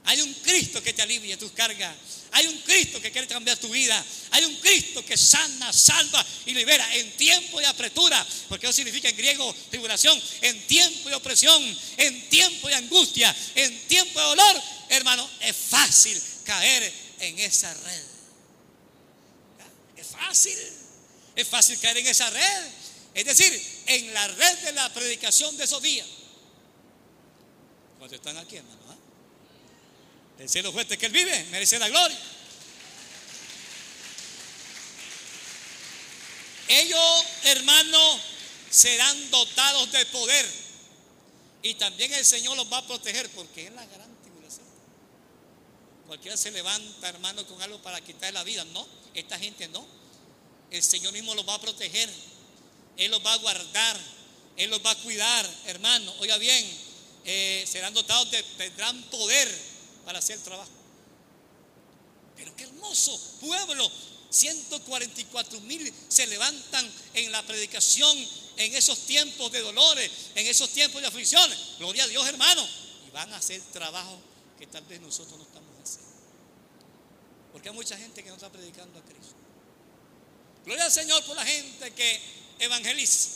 Hay un Cristo que te alivia tus cargas. Hay un Cristo que quiere cambiar tu vida. Hay un Cristo que sana, salva y libera en tiempo de apretura. Porque eso significa en griego tribulación. En tiempo de opresión. En tiempo de angustia. En tiempo de dolor. Hermano, es fácil caer en esa red. Es fácil. Es fácil caer en esa red. Es decir, en la red de la predicación de esos días. Cuando están aquí, hermano. ¿ah? El cielo fuerte que Él vive merece la gloria. Ellos, hermanos, serán dotados de poder. Y también el Señor los va a proteger porque es la gran tribulación. Cualquiera se levanta, hermano, con algo para quitar la vida. No, esta gente no el Señor mismo los va a proteger, Él los va a guardar, Él los va a cuidar, hermano. Oiga bien, eh, serán dotados de, tendrán poder para hacer el trabajo. Pero qué hermoso pueblo. 144 mil se levantan en la predicación en esos tiempos de dolores, en esos tiempos de aflicciones. Gloria a Dios, hermano. Y van a hacer trabajo que tal vez nosotros no estamos haciendo. Porque hay mucha gente que no está predicando a Cristo. Gloria al Señor por la gente que evangeliza.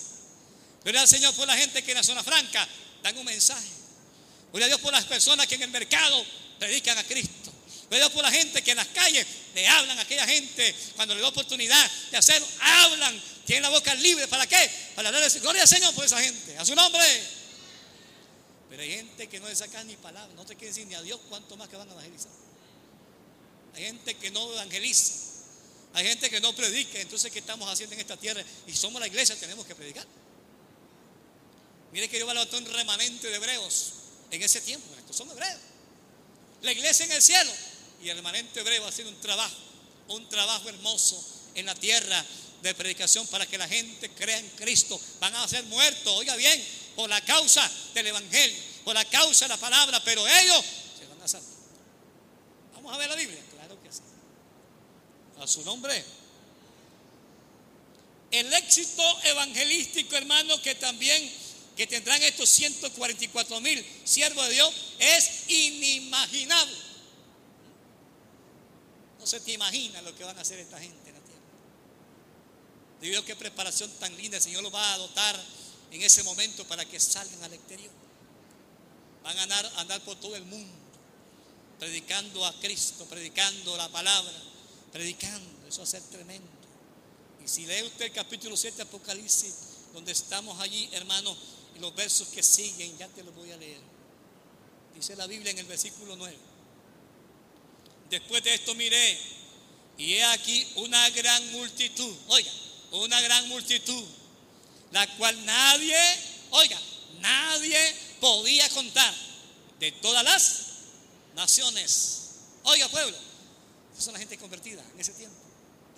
Gloria al Señor por la gente que en la zona franca dan un mensaje. Gloria a Dios por las personas que en el mercado predican a Cristo. Gloria a Dios por la gente que en las calles le hablan a aquella gente cuando le da oportunidad de hacerlo. Hablan, tienen la boca libre. ¿Para qué? Para hablar de Gloria al Señor por esa gente. A su nombre. Pero hay gente que no le saca ni palabras, no te quiere decir ni a Dios cuánto más que van a evangelizar. Hay gente que no evangeliza. Hay gente que no predica. Entonces, ¿qué estamos haciendo en esta tierra? Y somos la iglesia, tenemos que predicar. Mire que yo va a un remanente de hebreos en ese tiempo. Estos son hebreos. La iglesia en el cielo y el remanente hebreo haciendo un trabajo, un trabajo hermoso en la tierra de predicación para que la gente crea en Cristo. Van a ser muertos, oiga bien, por la causa del Evangelio, por la causa de la palabra, pero ellos se van a salvar. Vamos a ver la Biblia. A su nombre. El éxito evangelístico, hermano, que también que tendrán estos 144 mil siervos de Dios es inimaginable. No se te imagina lo que van a hacer esta gente en la tierra. Dios, qué preparación tan linda el Señor lo va a dotar en ese momento para que salgan al exterior. Van a andar, andar por todo el mundo, predicando a Cristo, predicando la palabra, predicando. Eso va a ser tremendo. Y si lee usted el capítulo 7 de Apocalipsis, donde estamos allí, hermano, y los versos que siguen, ya te los voy a leer. Dice la Biblia en el versículo 9. Después de esto miré, y he aquí una gran multitud, oiga, una gran multitud la cual nadie, oiga, nadie podía contar de todas las naciones. Oiga, pueblo, son la gente convertida en ese tiempo.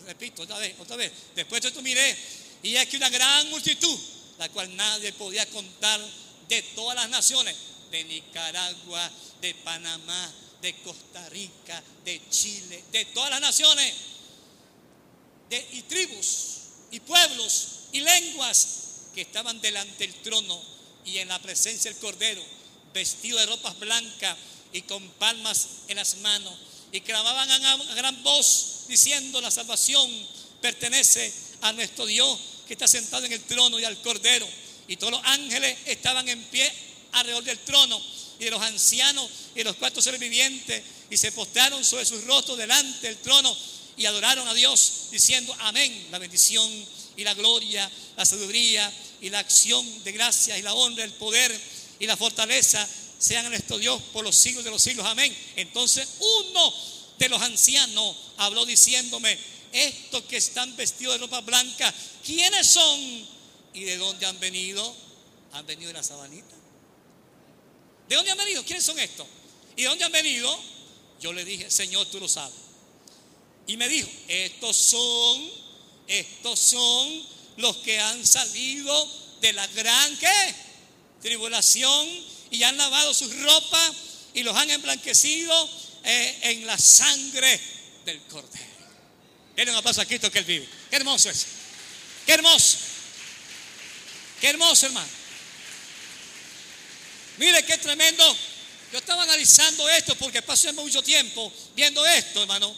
Repito, otra vez, otra vez. Después de esto miré y aquí una gran multitud, la cual nadie podía contar de todas las naciones, de Nicaragua, de Panamá, de Costa Rica, de Chile, de todas las naciones, de, y tribus, y pueblos, y lenguas que estaban delante del trono y en la presencia del Cordero, vestidos de ropas blancas y con palmas en las manos, y clamaban a gran voz diciendo, la salvación pertenece a nuestro Dios que está sentado en el trono y al Cordero. Y todos los ángeles estaban en pie alrededor del trono y de los ancianos y los cuatro seres y se postraron sobre sus rostros delante del trono y adoraron a Dios diciendo amén, la bendición y la gloria, la sabiduría y la acción de gracia y la honra, el poder y la fortaleza sean a nuestro Dios por los siglos de los siglos. Amén. Entonces uno de los ancianos habló diciéndome, estos que están vestidos de ropa blanca, ¿quiénes son? ¿Y de dónde han venido? Han venido de la sabanita. ¿De dónde han venido? ¿Quiénes son estos? ¿Y de dónde han venido? Yo le dije, Señor, tú lo sabes. Y me dijo, estos son estos son los que han salido de la gran ¿qué? tribulación y han lavado sus ropas y los han emblanquecido eh, en la sangre del cordero. Denle un aplauso a Cristo que Él vive. Qué hermoso es. Qué hermoso. Qué hermoso, hermano. Mire qué tremendo. Yo estaba analizando esto porque pasé mucho tiempo viendo esto, hermano.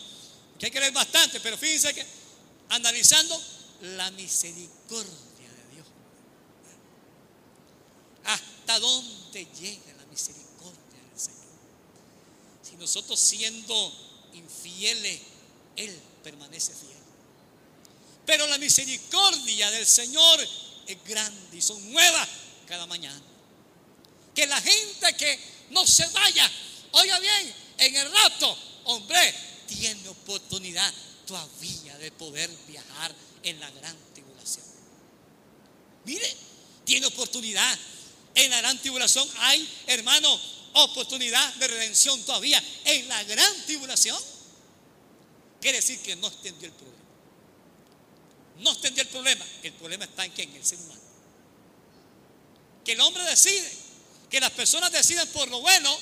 Que hay que bastante, pero fíjense que analizando la misericordia de Dios. ¿Hasta dónde llega la misericordia del Señor? Si nosotros siendo infieles, Él permanece fiel. Pero la misericordia del Señor es grande y son nuevas cada mañana. Que la gente que no se vaya, oiga bien, en el rato, hombre, tiene oportunidad todavía de poder viajar en la gran tribulación. Mire, tiene oportunidad. En la gran tribulación hay, hermano, oportunidad de redención todavía. En la gran tribulación. Quiere decir que no extendió el problema. No extendió el problema. El problema está en que en el ser humano. Que el hombre decide. Que las personas deciden por lo bueno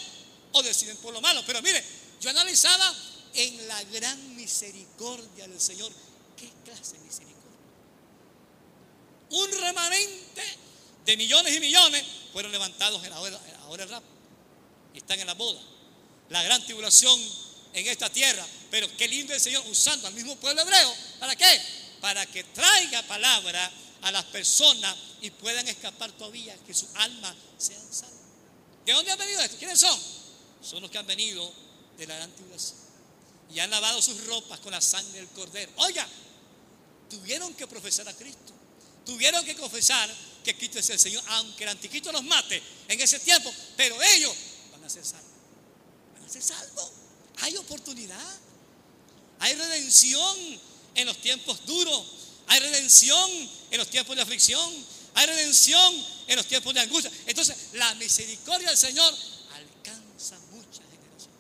o deciden por lo malo. Pero mire, yo analizaba en la gran misericordia del Señor. ¿Qué clase de misericordia? Un remanente de millones y millones fueron levantados ahora, el rap y están en la boda. La gran tribulación en esta tierra. Pero qué lindo el Señor usando al mismo pueblo hebreo. ¿Para qué? para que traiga palabra a las personas y puedan escapar todavía, que su alma sean salvas. ¿De dónde han venido estos? ¿Quiénes son? Son los que han venido de la antigua y han lavado sus ropas con la sangre del cordero. Oiga, tuvieron que profesar a Cristo. Tuvieron que confesar que Cristo es el Señor, aunque el anticristo los mate en ese tiempo, pero ellos van a ser salvos. Van a ser salvos. Hay oportunidad. Hay redención en los tiempos duros. Hay redención en los tiempos de aflicción. Hay redención en los tiempos de angustia. Entonces, la misericordia del Señor alcanza mucha generación.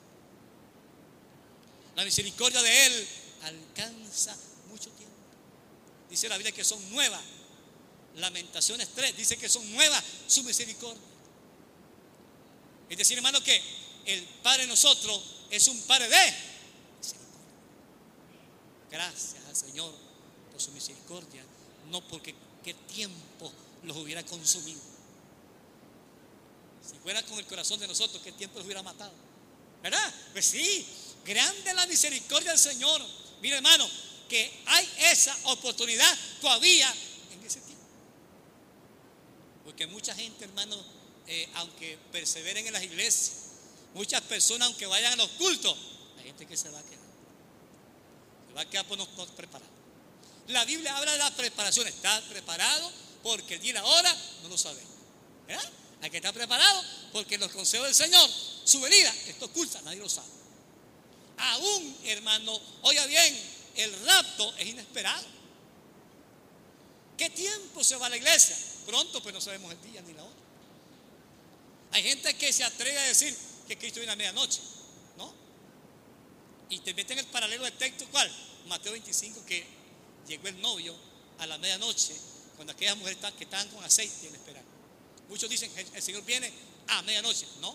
La misericordia de Él alcanza mucho tiempo. Dice la Biblia que son nuevas. Lamentaciones 3 dice que son nuevas su misericordia. Es decir, hermano, que el Padre de nosotros es un Padre de misericordia. Gracias al Señor por su misericordia, no porque qué tiempo los hubiera consumido. Si fuera con el corazón de nosotros, qué tiempo los hubiera matado. ¿Verdad? Pues sí, grande la misericordia del Señor. Mire, hermano, que hay esa oportunidad todavía. Porque mucha gente, hermano, eh, aunque perseveren en las iglesias, muchas personas, aunque vayan a los cultos, hay gente que se va a quedar. Se va a quedar por no, preparado. La Biblia habla de la preparación. Está preparado porque el día y la hora no lo sabemos. ¿Verdad? Hay que estar preparado porque los consejos del Señor, su venida, esto oculta, nadie lo sabe. Aún, hermano, oiga bien, el rapto es inesperado. ¿Qué tiempo se va a la iglesia? Pronto, pues no sabemos el día ni la hora. Hay gente que se atreve a decir que Cristo viene a medianoche, ¿no? Y te meten el paralelo de texto, ¿cuál? Mateo 25, que llegó el novio a la medianoche, cuando aquellas mujeres que estaban con aceite en esperar. Muchos dicen que el Señor viene a medianoche. No.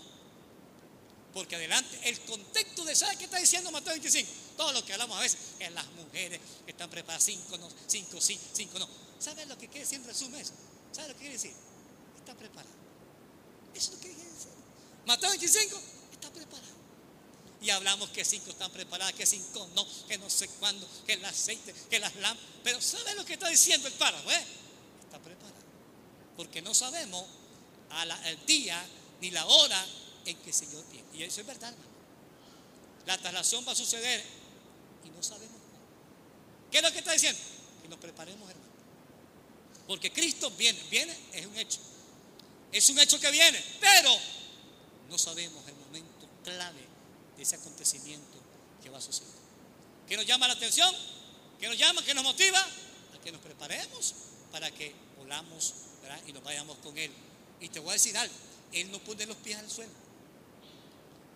Porque adelante, el contexto de, ¿sabe qué está diciendo Mateo 25? Todo lo que hablamos a veces, que las mujeres que están preparadas, cinco no, cinco sí, cinco no. ¿Sabe lo que quiere decir en resumen eso? ¿Sabe lo que quiere decir? Está preparado. Eso es lo que quiere decir. Mateo 25 está preparado. Y hablamos que cinco están preparadas, que cinco no, que no sé cuándo, que el aceite, que las lámparas. Pero ¿sabe lo que está diciendo el párrafo? Eh? Está preparado. Porque no sabemos a la, el día ni la hora en que el Señor viene. Y eso es verdad, hermano. La traslación va a suceder y no sabemos ¿Qué es lo que está diciendo? Que nos preparemos, hermano. Porque Cristo viene, viene, es un hecho. Es un hecho que viene, pero no sabemos el momento clave de ese acontecimiento que va a suceder. ¿Qué nos llama la atención? ¿Qué nos llama? ¿Qué nos motiva? A que nos preparemos para que volamos y nos vayamos con Él. Y te voy a decir algo, Él no pone los pies al suelo.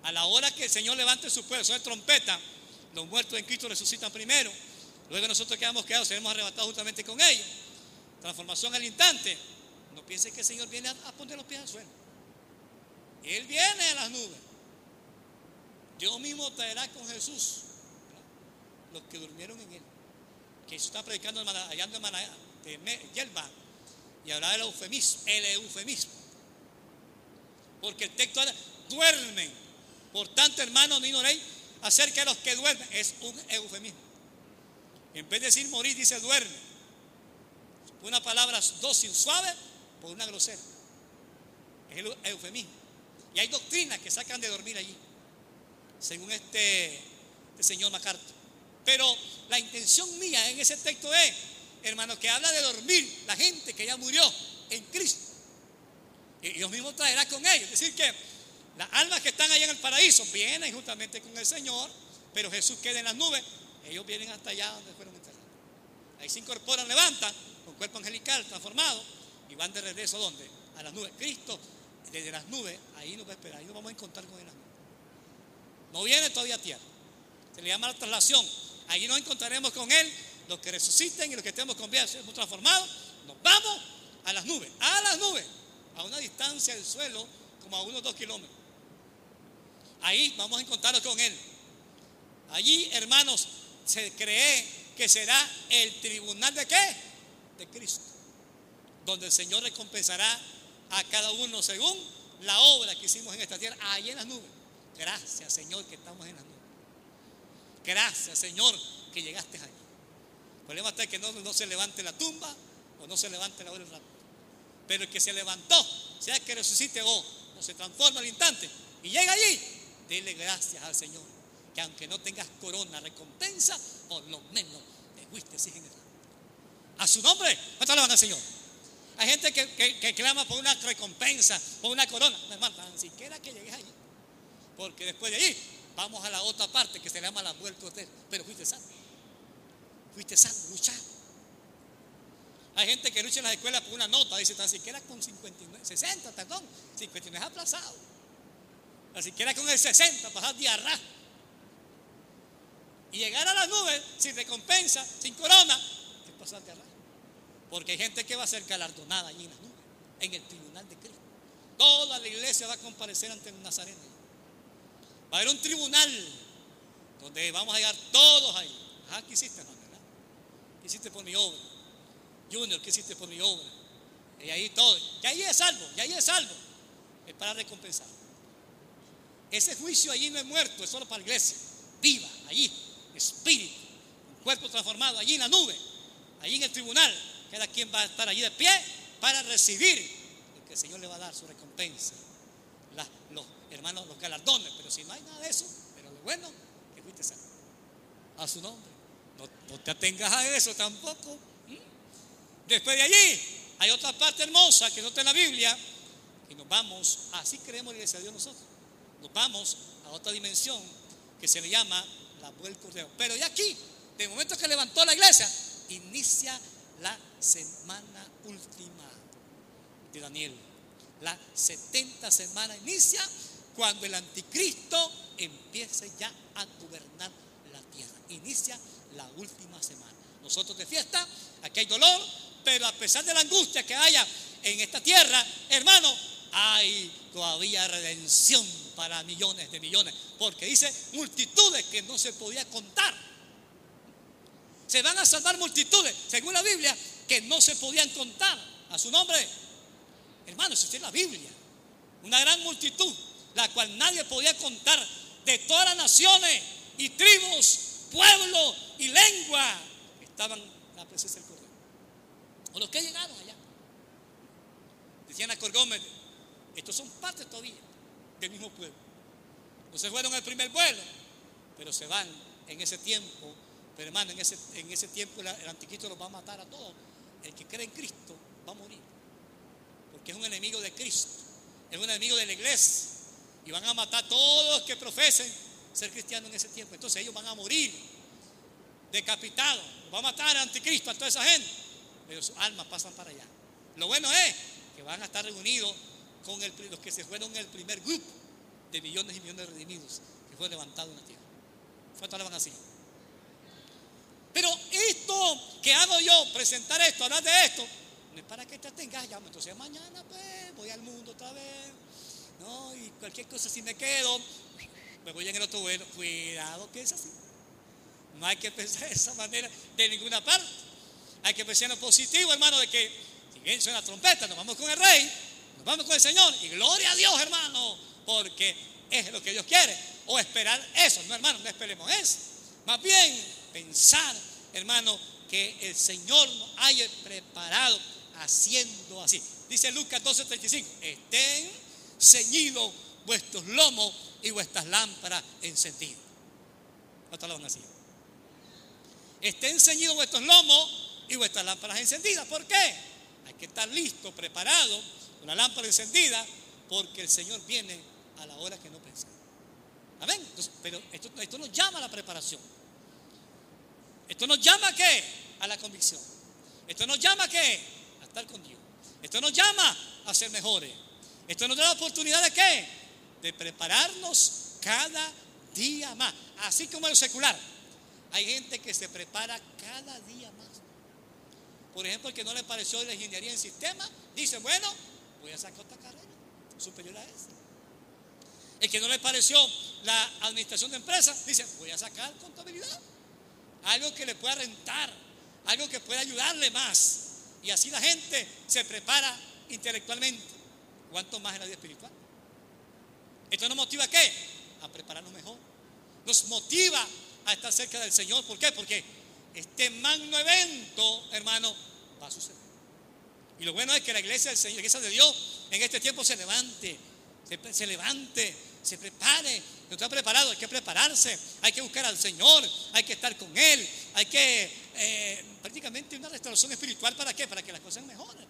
A la hora que el Señor levante su pueblo, suena trompeta, los muertos en Cristo resucitan primero. Luego nosotros quedamos quedados, seremos arrebatados justamente con ellos. Transformación al instante. No piensen que el Señor viene a, poner los pies al suelo. Él viene a las nubes. Dios mismo traerá con Jesús los que durmieron en él. Que Jesús está predicando allá Maná, de Yelba y hablaba del eufemismo, el eufemismo. Porque el texto habla, duermen. Por tanto, hermano, no ignoréis acerca de los que duermen. Es un eufemismo. En vez de decir morir, dice Una palabra dócil, suave, por una grosera. Es el eufemismo. Y hay doctrinas que sacan de dormir allí, según este, este señor MacArthur. Pero la intención mía en ese texto es, hermano, que habla de dormir la gente que ya murió en Cristo. Y Dios mismo traerá con ellos. Es decir, que las almas que están allá en el paraíso vienen justamente con el Señor, pero Jesús queda en las nubes. Ellos vienen hasta allá donde fueron enterrados. Ahí se incorporan, levantan con cuerpo angelical transformado y van de regreso dónde? A las nubes. Cristo desde las nubes, ahí nos va a esperar, ahí nos vamos a encontrar con él. No viene todavía a tierra. Se le llama la traslación. Ahí nos encontraremos con él, los que resuciten y los que estemos con vida, transformados. Nos vamos a las nubes, a las nubes, a una distancia del suelo como a unos dos kilómetros. Ahí vamos a encontrarnos con él. Allí, hermanos, se cree que será el tribunal de qué? De Cristo. Donde el Señor recompensará a cada uno según la obra que hicimos en esta tierra, ahí en las nubes. Gracias, Señor, que estamos en las nubes. Gracias, Señor, que llegaste allí. problema está que no, no se levante la tumba o no se levante la hora del rapto. Pero el que se levantó, sea que resucite o, o se transforma al instante y llega allí, dele gracias al Señor. Que aunque no tengas corona, recompensa, por lo menos te fuiste sin general. A su nombre, ¿cuánto le van al Señor? Hay gente que, que- clama por una recompensa, por una corona. No, hermano, tan siquiera que llegues allí. Porque después de allí vamos a la otra parte que se llama la muerte eterna. Pero fuiste salvo. Fuiste salvo, luchado. Hay gente que lucha en las escuelas por una nota, dice tan siquiera con 59, 60, perdón, 59 es aplazado. Tan siquiera con el 60, pasar diarra. Y llegar a las nubes sin recompensa, sin corona, es pasar diarra. Porque hay gente que va a ser galardonada allí en las nubes, en el tribunal de Cristo. Toda la iglesia va a comparecer ante el Nazareno. Va a haber un tribunal donde vamos a llegar todos ahí. Ah, ¿qué hiciste, hermano? verdad? ¿Qué hiciste por mi obra? Junior, ¿qué hiciste por mi obra? Y ahí todo. Y ahí es salvo, y ahí es salvo. Es para recompensar. Ese juicio allí no es muerto, es solo para la iglesia. Viva, allí, espíritu, un cuerpo transformado, allí en la nube, allí en el tribunal. Cada quien va a estar allí de pie para recibir lo que el Señor le va a dar, su recompensa. Los hermanos, los galardones. Pero si no hay nada de eso, pero lo bueno, que fuiste salvo. A su nombre. No, te atengas a eso tampoco. ¿Mm? Después de allí, hay otra parte hermosa que no está en la Biblia. Y nos vamos, así creemos la iglesia de Dios nosotros. Nos vamos a otra dimensión que se le llama la vuelta. Pero ya aquí, de momento que levantó la iglesia, inicia la semana última de Daniel. La 70 semana inicia cuando el anticristo empiece ya a gobernar la tierra. Inicia la última semana. Nosotros de fiesta, aquí hay dolor, pero a pesar de la angustia que haya en esta tierra, hermano, hay todavía redención para millones de millones. Porque dice multitudes que no se podía contar. Se van a salvar multitudes, según la Biblia, que no se podían contar. A su nombre, hermano, eso es la Biblia. Una gran multitud, la cual nadie podía contar de todas las naciones y tribus, pueblos y lengua estaban en presencia del Cordero. O los que llegaron allá. Decían a Gómez, estos son parte todavía del mismo pueblo. No se fueron el primer vuelo, pero se van en ese tiempo. Pero hermano, en ese, en ese tiempo el, el anticristo los va a matar a todos. El que cree en Cristo va a morir. Porque es un enemigo de Cristo. Es un enemigo de la iglesia. Y van a matar a todos los que profesen ser cristianos en ese tiempo. Entonces ellos van a morir decapitados. Va a matar al anticristo a toda esa gente. Pero sus almas pasan para allá. Lo bueno es que van a estar reunidos con los que se fueron el primer grupo de millones y millones de redimidos que fue levantado en la tierra. ¿Cuántos alaban así? Pero esto que hago yo, presentar esto, hablar de esto, no es para que te tengas ya, entonces mañana pues voy al mundo otra vez, no, y cualquier cosa si me quedo, me voy en el otro vuelo, cuidado que es así. No hay que pensar de esa manera de ninguna parte. Hay que pensar en lo positivo, hermano, de que si bien suena trompeta, nos vamos con el rey, nos vamos con el Señor, y gloria a Dios, hermano, porque es lo que Dios quiere. O esperar eso, no, hermano, no esperemos eso. Más bien pensar, hermano, que el Señor nos haya preparado haciendo así. Dice Lucas 12:35, estén ceñidos vuestros lomos y vuestras lámparas encendidas. ¿Cuántos lo van así? Estén ceñidos vuestros lomos y vuestras lámparas encendidas. ¿Por qué? Hay que estar listo, preparado, la lámpara encendida, porque el Señor viene a la hora que no pensamos. Amén. Pero esto, esto nos llama a la preparación. Esto nos llama a qué? A la convicción. Esto nos llama a qué? A estar con Dios. Esto nos llama a ser mejores. Esto nos da la oportunidad de qué? De prepararnos cada día más. Así como en lo secular. Hay gente que se prepara cada día más. Por ejemplo, el que no le pareció la ingeniería en sistema, dice, bueno, voy a sacar otra carrera superior a esa. El que no le pareció la administración de empresas, dice, voy a sacar contabilidad. Algo que le pueda rentar, algo que pueda ayudarle más. Y así la gente se prepara intelectualmente. ¿Cuánto más en la vida espiritual? ¿Esto nos motiva a qué? A prepararnos mejor. Nos motiva a estar cerca del Señor. ¿Por qué? Porque este magno evento, hermano, va a suceder. Y lo bueno es que la iglesia del Señor, la iglesia de Dios, en este tiempo se levante, se, se levante, se prepare. No está preparado, hay que prepararse, hay que buscar al Señor, hay que estar con Él, hay que eh, prácticamente una restauración espiritual para qué? Para que las cosas mejoren.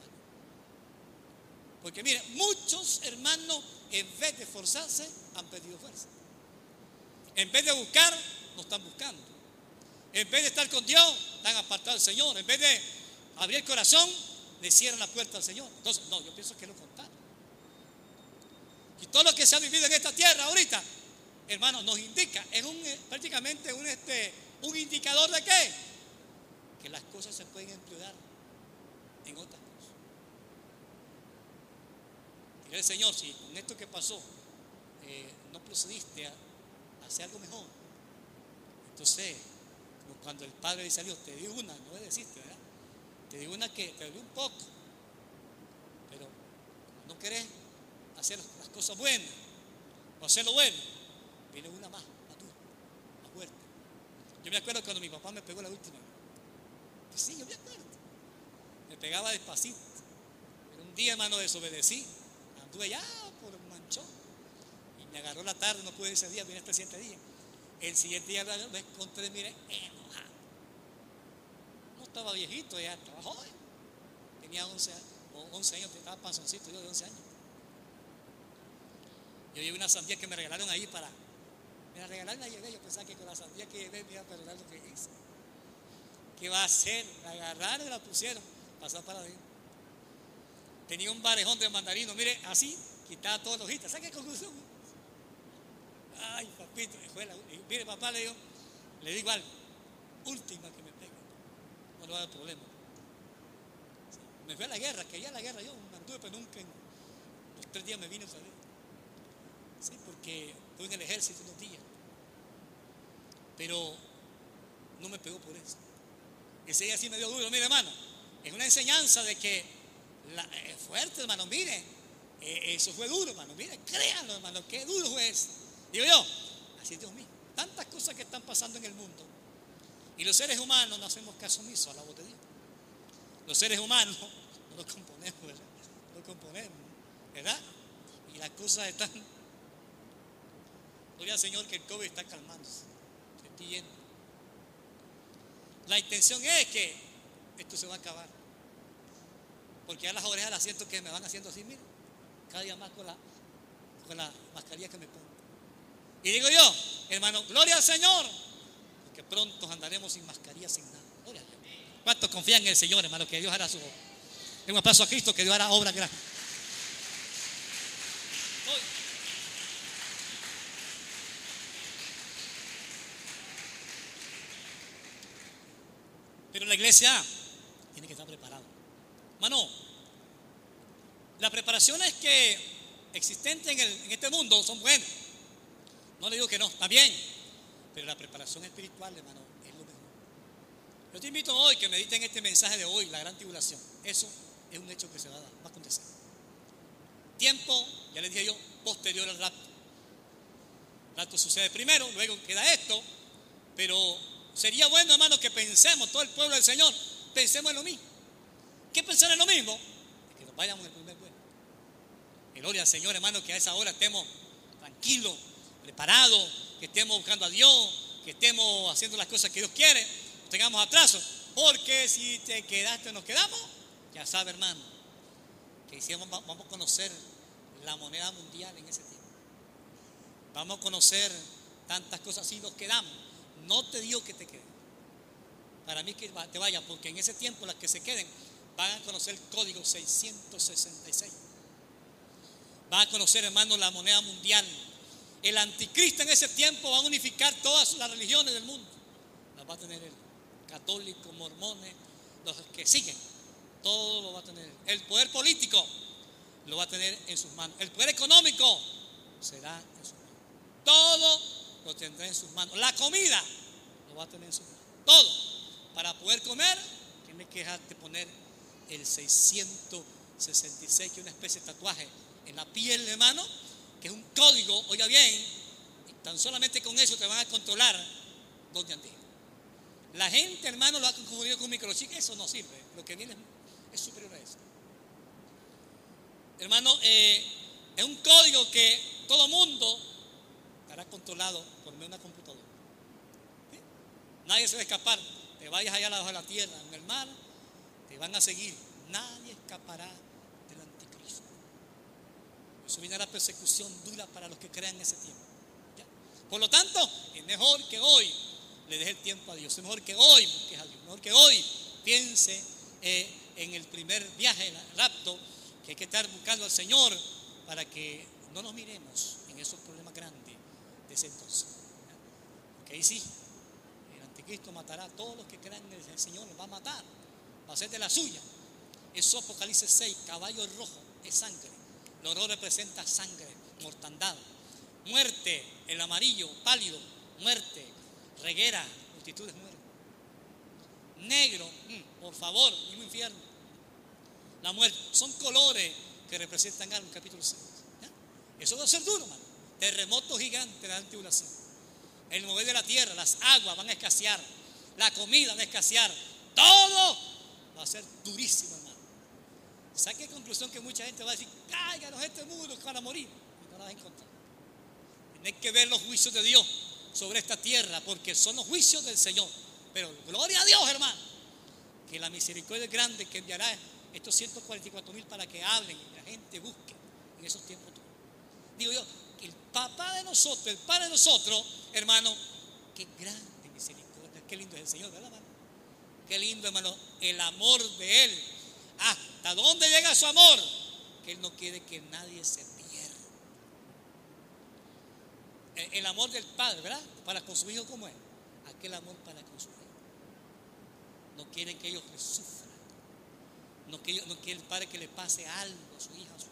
Porque mire, muchos hermanos en vez de esforzarse han perdido fuerza. En vez de buscar, no están buscando. En vez de estar con Dios, están apartados del Señor. En vez de abrir el corazón, le cierran la puerta al Señor. Entonces, no, yo pienso que es lo contrario. Y todo lo que se ha vivido en esta tierra ahorita, hermano, nos indica, es un, eh, prácticamente un, este, un indicador de qué? Que las cosas se pueden empeorar en otras cosas. Dile Señor, si con esto que pasó eh, no procediste a, hacer algo mejor, entonces, como cuando el Padre dice a Dios, te di una, no deciste, ¿verdad? Te di una que te di un poco, pero no querés hacer las cosas buenas o hacer lo bueno, viene una más, más dura, más fuerte. Yo me acuerdo cuando mi papá me pegó la última. Pues sí, yo me acuerdo. Me pegaba despacito. Pero un día, hermano, desobedecí. Anduve ya por un manchón. Y me agarró la tarde, no pude ese día, vine este siguiente día. El siguiente día me encontré, mire, enojado. No estaba viejito, ya estaba joven. Tenía 11 años, o 11 años, estaba panzoncito yo de 11 años. Yo llevé una sandía que me regalaron ahí para. Me la regalaron llevé. Yo pensaba que con la sandía que llevé me iba a perdonar lo que hice. ¿Qué va a hacer? La agarraron y la pusieron. Pasar para adentro. Tenía un barejón de mandarino. Mire, así, quitaba todos los hojitas. ¿Sabe qué conclusión? Ay, papito. Fue la, mire, papá, le digo, le digo algo. Última que me pegue. No le va a dar problema. Me fui a la guerra, que ya la guerra yo me anduve, pero nunca en los tres días me vine a salir. Sí, porque en el ejército unos días. Pero no me pegó por eso. Ese día sí me dio duro. Mire, hermano, es una enseñanza de que es fuerte, hermano. Mire, eh, eso fue duro, hermano. Mire, créanlo, hermano, qué duro fue eso. Digo yo, así Dios mío. Tantas cosas que están pasando en el mundo. Y los seres humanos no hacemos caso omiso a la voz de Dios. Los seres humanos no lo componemos, ¿verdad? No lo componemos, ¿verdad? Y las cosas están Gloria al Señor que el COVID está calmándose. Se está yendo. La intención es que esto se va a acabar. Porque ya las orejas las siento que me van haciendo así, mira. Cada día más con la, con la mascarilla que me pongo. Y digo yo, hermano, gloria al Señor. Porque pronto andaremos sin mascarilla, sin nada. Gloria a Dios. ¿Cuántos confían en el Señor, hermano? Que Dios hará su obra. Tengo un aplauso a Cristo, que Dios hará obra grande. Pero la iglesia tiene que estar preparada. Mano, las preparaciones que existentes en, en, este mundo son buenas. No le digo que no, está bien. Pero la preparación espiritual, hermano, es lo mejor. Yo te invito hoy que mediten este mensaje de hoy, la gran tribulación. Eso es un hecho que se va a dar, va a acontecer. Tiempo, ya les dije yo, posterior al rapto. El sucede primero, luego queda esto, pero Sería bueno, hermano, que pensemos, todo el pueblo del Señor, pensemos en lo mismo. ¿Qué pensar en lo mismo? que nos vayamos el primer vuelo. Gloria al Señor, hermano, que a esa hora estemos tranquilos, preparados, que estemos buscando a Dios, que estemos haciendo las cosas que Dios quiere, no tengamos atraso. Porque si te quedaste nos quedamos, ya sabe, hermano, que hicimos, vamos a conocer la moneda mundial en ese tiempo. Vamos a conocer tantas cosas si nos quedamos. No te digo que te quedes. Para mí que te vaya, porque en ese tiempo las que se queden van a conocer el código 666. Van a conocer, hermano, la moneda mundial. El anticristo en ese tiempo va a unificar todas las religiones del mundo. Las va a tener el católico, mormones, los que siguen. Todo lo va a tener. El poder político lo va a tener en sus manos. El poder económico será en sus manos. Todo lo tendrá en sus manos. La comida lo va a tener en sus manos. Todo. Para poder comer, tiene que dejarte poner el 666, que es una especie de tatuaje en la piel de mano, que es un código, oiga bien, y tan solamente con eso te van a controlar dónde andes. La gente, hermano, lo ha confundido con microchip. Eso no sirve. Lo que viene es, superior a eso. Hermano, eh, es un código que todo mundo controlado por medio de una computadora. Nadie se va a escapar. Te vayas allá abajo de la tierra, en el mar, te van a seguir. Nadie escapará del anticristo. Eso viene la persecución dura para los que crean en ese tiempo. Por lo tanto, es mejor que hoy le deje el tiempo a Dios. Es mejor que hoy busques a Dios. Es mejor que hoy piense eh, en el primer viaje, el rapto, que hay que estar buscando al Señor para que no nos miremos en esos problemas de ese entonces. Porque ahí sí, el anticristo matará a todos los que crean en el Señor, los va a matar, va a ser de la suya. Eso Apocalipsis 6, caballo rojo, es sangre. El oro representa sangre, mortandad. Muerte, el amarillo, pálido, muerte, reguera, multitudes mueren. Negro, mm, por favor, un infierno. La muerte, son colores que representan algo, capítulo 6. Eso va a ser duro, hermano. Terremoto gigante de la tribulación. El mover de la tierra, las aguas van a escasear, la comida va a escasear, todo va a ser durísimo, hermano. Saque conclusión que mucha gente va a decir, cáiganos este muro que van a morir. Y no la vas a encontrar. Tienes que ver los juicios de Dios sobre esta tierra, porque son los juicios del Señor. Pero gloria a Dios, hermano, que la misericordia es grande que enviará estos 144 mil para que hablen y la gente busque en esos tiempos. Digo yo, el papá de nosotros, el padre de nosotros, hermano, qué grande misericordia, qué lindo es el Señor, ¿verdad? Qué lindo, hermano, el amor de Él. ¿Hasta dónde llega su amor? Que Él no quiere que nadie se pierda. El amor del Padre, ¿verdad? Para con su hijo, ¿cómo es? Aquel amor para con su hijo. No quiere que ellos sufran. No quiere, no quiere el Padre que le pase algo a su hija, a su.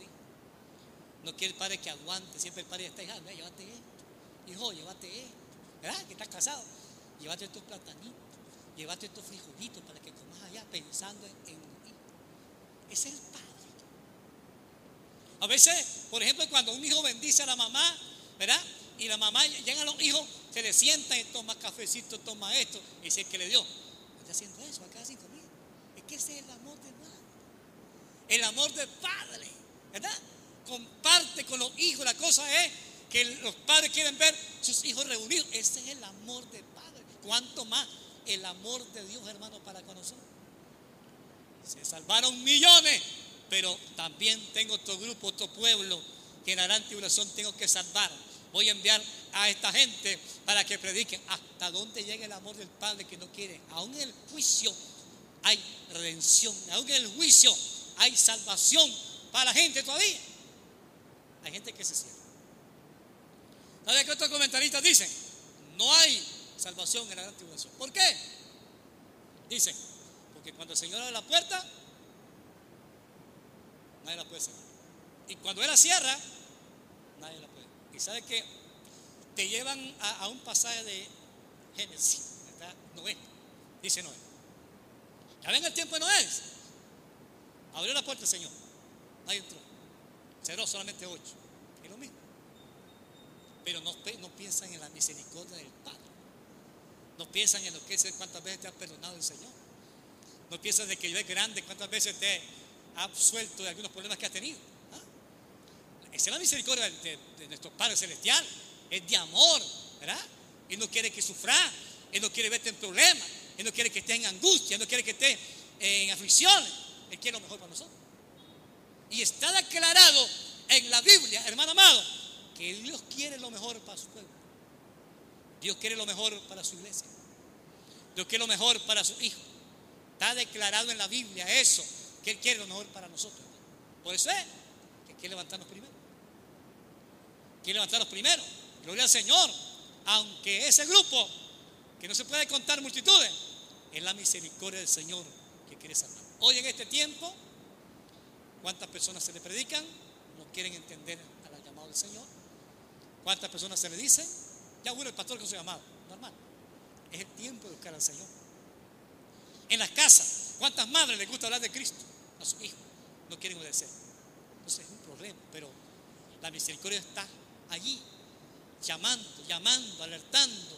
No quiere el Padre que aguante. Siempre el Padre está diciendo, llévate esto. Hijo, llévate esto. ¿Verdad? Que estás casado. Llévate estos platanitos. Llévate estos frijolitos para que comas allá pensando en, en es el Padre. A veces, por ejemplo, cuando un hijo bendice a la mamá, ¿verdad? Y la mamá llega a los hijos, se le sienta y toma cafecito, toma esto, y dice que le dio. Está haciendo eso acá sin. Es que ese es el amor del padre. El amor del padre, ¿verdad? Comparte con los hijos. La cosa es que los padres quieren ver sus hijos reunidos. Ese es el amor del padre. ¿Cuánto más el amor de Dios, hermano, para con nosotros? Se salvaron millones, pero también tengo otro grupo, otro pueblo que en la gran tribulación tengo que salvar. Voy a enviar a esta gente para que prediquen hasta dónde llega el amor del Padre que no quiere. Aún en el juicio hay redención, aún en el juicio hay salvación para la gente todavía. Hay gente que se cierra. ¿Sabe qué otros comentaristas dicen? No hay salvación en la gran tribulación. ¿Por qué? Dicen, porque cuando el Señor abre la puerta, nadie la puede cerrar. Y cuando Él la cierra, nadie la puede. Y sabe que te llevan a, un pasaje de Génesis, ¿verdad? Noé, dice Noé. Ya ven el tiempo de Noé. Abrió la puerta el Señor, nadie entró. Cerró solamente ocho. Es lo mismo. Pero no, no piensan en la misericordia del Padre. No piensan en lo que es cuántas veces te ha perdonado el Señor. No piensas de que Dios es grande, cuántas veces te ha absuelto de algunos problemas que has tenido. ¿Ah? Esa es la misericordia de, de, nuestro Padre Celestial. Es de amor, ¿verdad? Él no quiere que sufras, Él no quiere verte en problemas, Él no quiere que estés en angustia, Él no quiere que estés en aflicciones. Él quiere lo mejor para nosotros. Y está declarado en la Biblia, hermano amado, que Dios quiere lo mejor para su pueblo. Dios quiere lo mejor para su iglesia. Dios quiere lo mejor para sus hijos. Está declarado en la Biblia eso, que Él quiere lo mejor para nosotros. Por eso es que quiere levantarnos primero. Quiere levantarnos primero. Gloria al Señor. Aunque ese grupo, que no se puede contar multitudes, es la misericordia del Señor que quiere salvar. Hoy en este tiempo, ¿cuántas personas se le predican? No quieren entender a la llamada del Señor. ¿Cuántas personas se le dicen? Ya bueno el pastor con su llamado. Normal. Es el tiempo de buscar al Señor. En las casas, ¿cuántas madres les gusta hablar de Cristo a sus hijos? No quieren obedecer. Entonces es un problema, pero la misericordia está allí, llamando, llamando, alertando,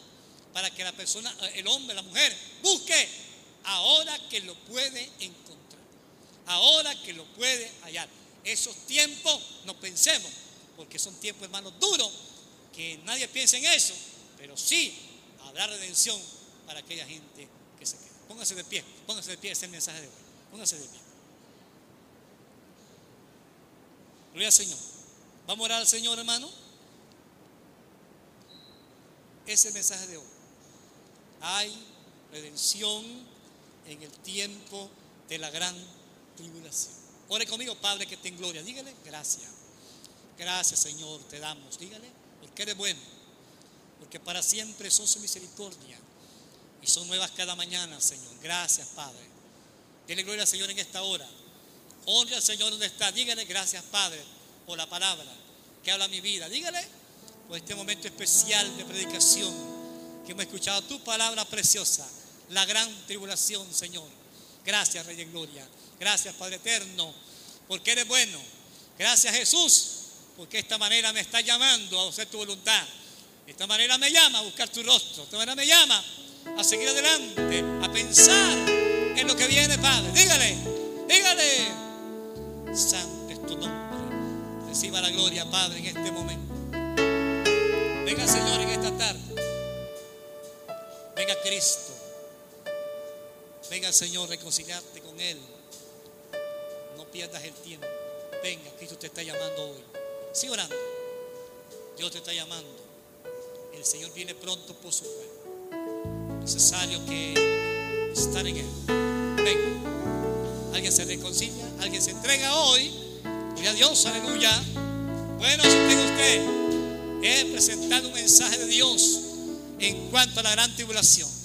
para que la persona, el hombre, la mujer, busque ahora que lo puede encontrar, ahora que lo puede hallar. Esos tiempos no pensemos, porque son tiempos, hermanos, duros, que nadie piense en eso, pero sí habrá redención para aquella gente que se queda. Póngase de pie, póngase de pie, ese es el mensaje de hoy. Póngase de pie. Gloria al Señor. Vamos a orar al Señor, hermano. Ese mensaje de hoy. Hay redención en el tiempo de la gran tribulación. Ore conmigo, Padre, que esté en gloria. Dígale, gracias. Gracias, Señor, te damos. Dígale, porque eres bueno. Porque para siempre son su misericordia. Y son nuevas cada mañana, Señor. Gracias, Padre. Dile gloria al Señor en esta hora. Honre al Señor donde está. Dígale gracias, Padre, por la palabra que habla mi vida. Dígale por este momento especial de predicación que hemos escuchado tu palabra preciosa, la gran tribulación, Señor. Gracias, Rey de Gloria. Gracias, Padre Eterno, porque eres bueno. Gracias, Jesús, porque esta manera me está llamando a hacer tu voluntad. esta manera me llama a buscar tu rostro. esta manera me llama a seguir adelante, a pensar en lo que viene, Padre. Dígale, dígale. Santo es tu nombre. Reciba la gloria, Padre, en este momento. Venga, Señor, en esta tarde. Venga, Cristo. Venga, Señor, reconciliarte con Él. Pierdas el tiempo. Venga, Cristo te está llamando hoy. Sigue orando. Dios te está llamando. El Señor viene pronto por su pueblo. Necesario que estar en Él. Venga. Alguien se reconcilia. Alguien se entrega hoy. Gloria a Dios. Aleluya. Bueno, si tiene usted he presentado un mensaje de Dios en cuanto a la gran tribulación.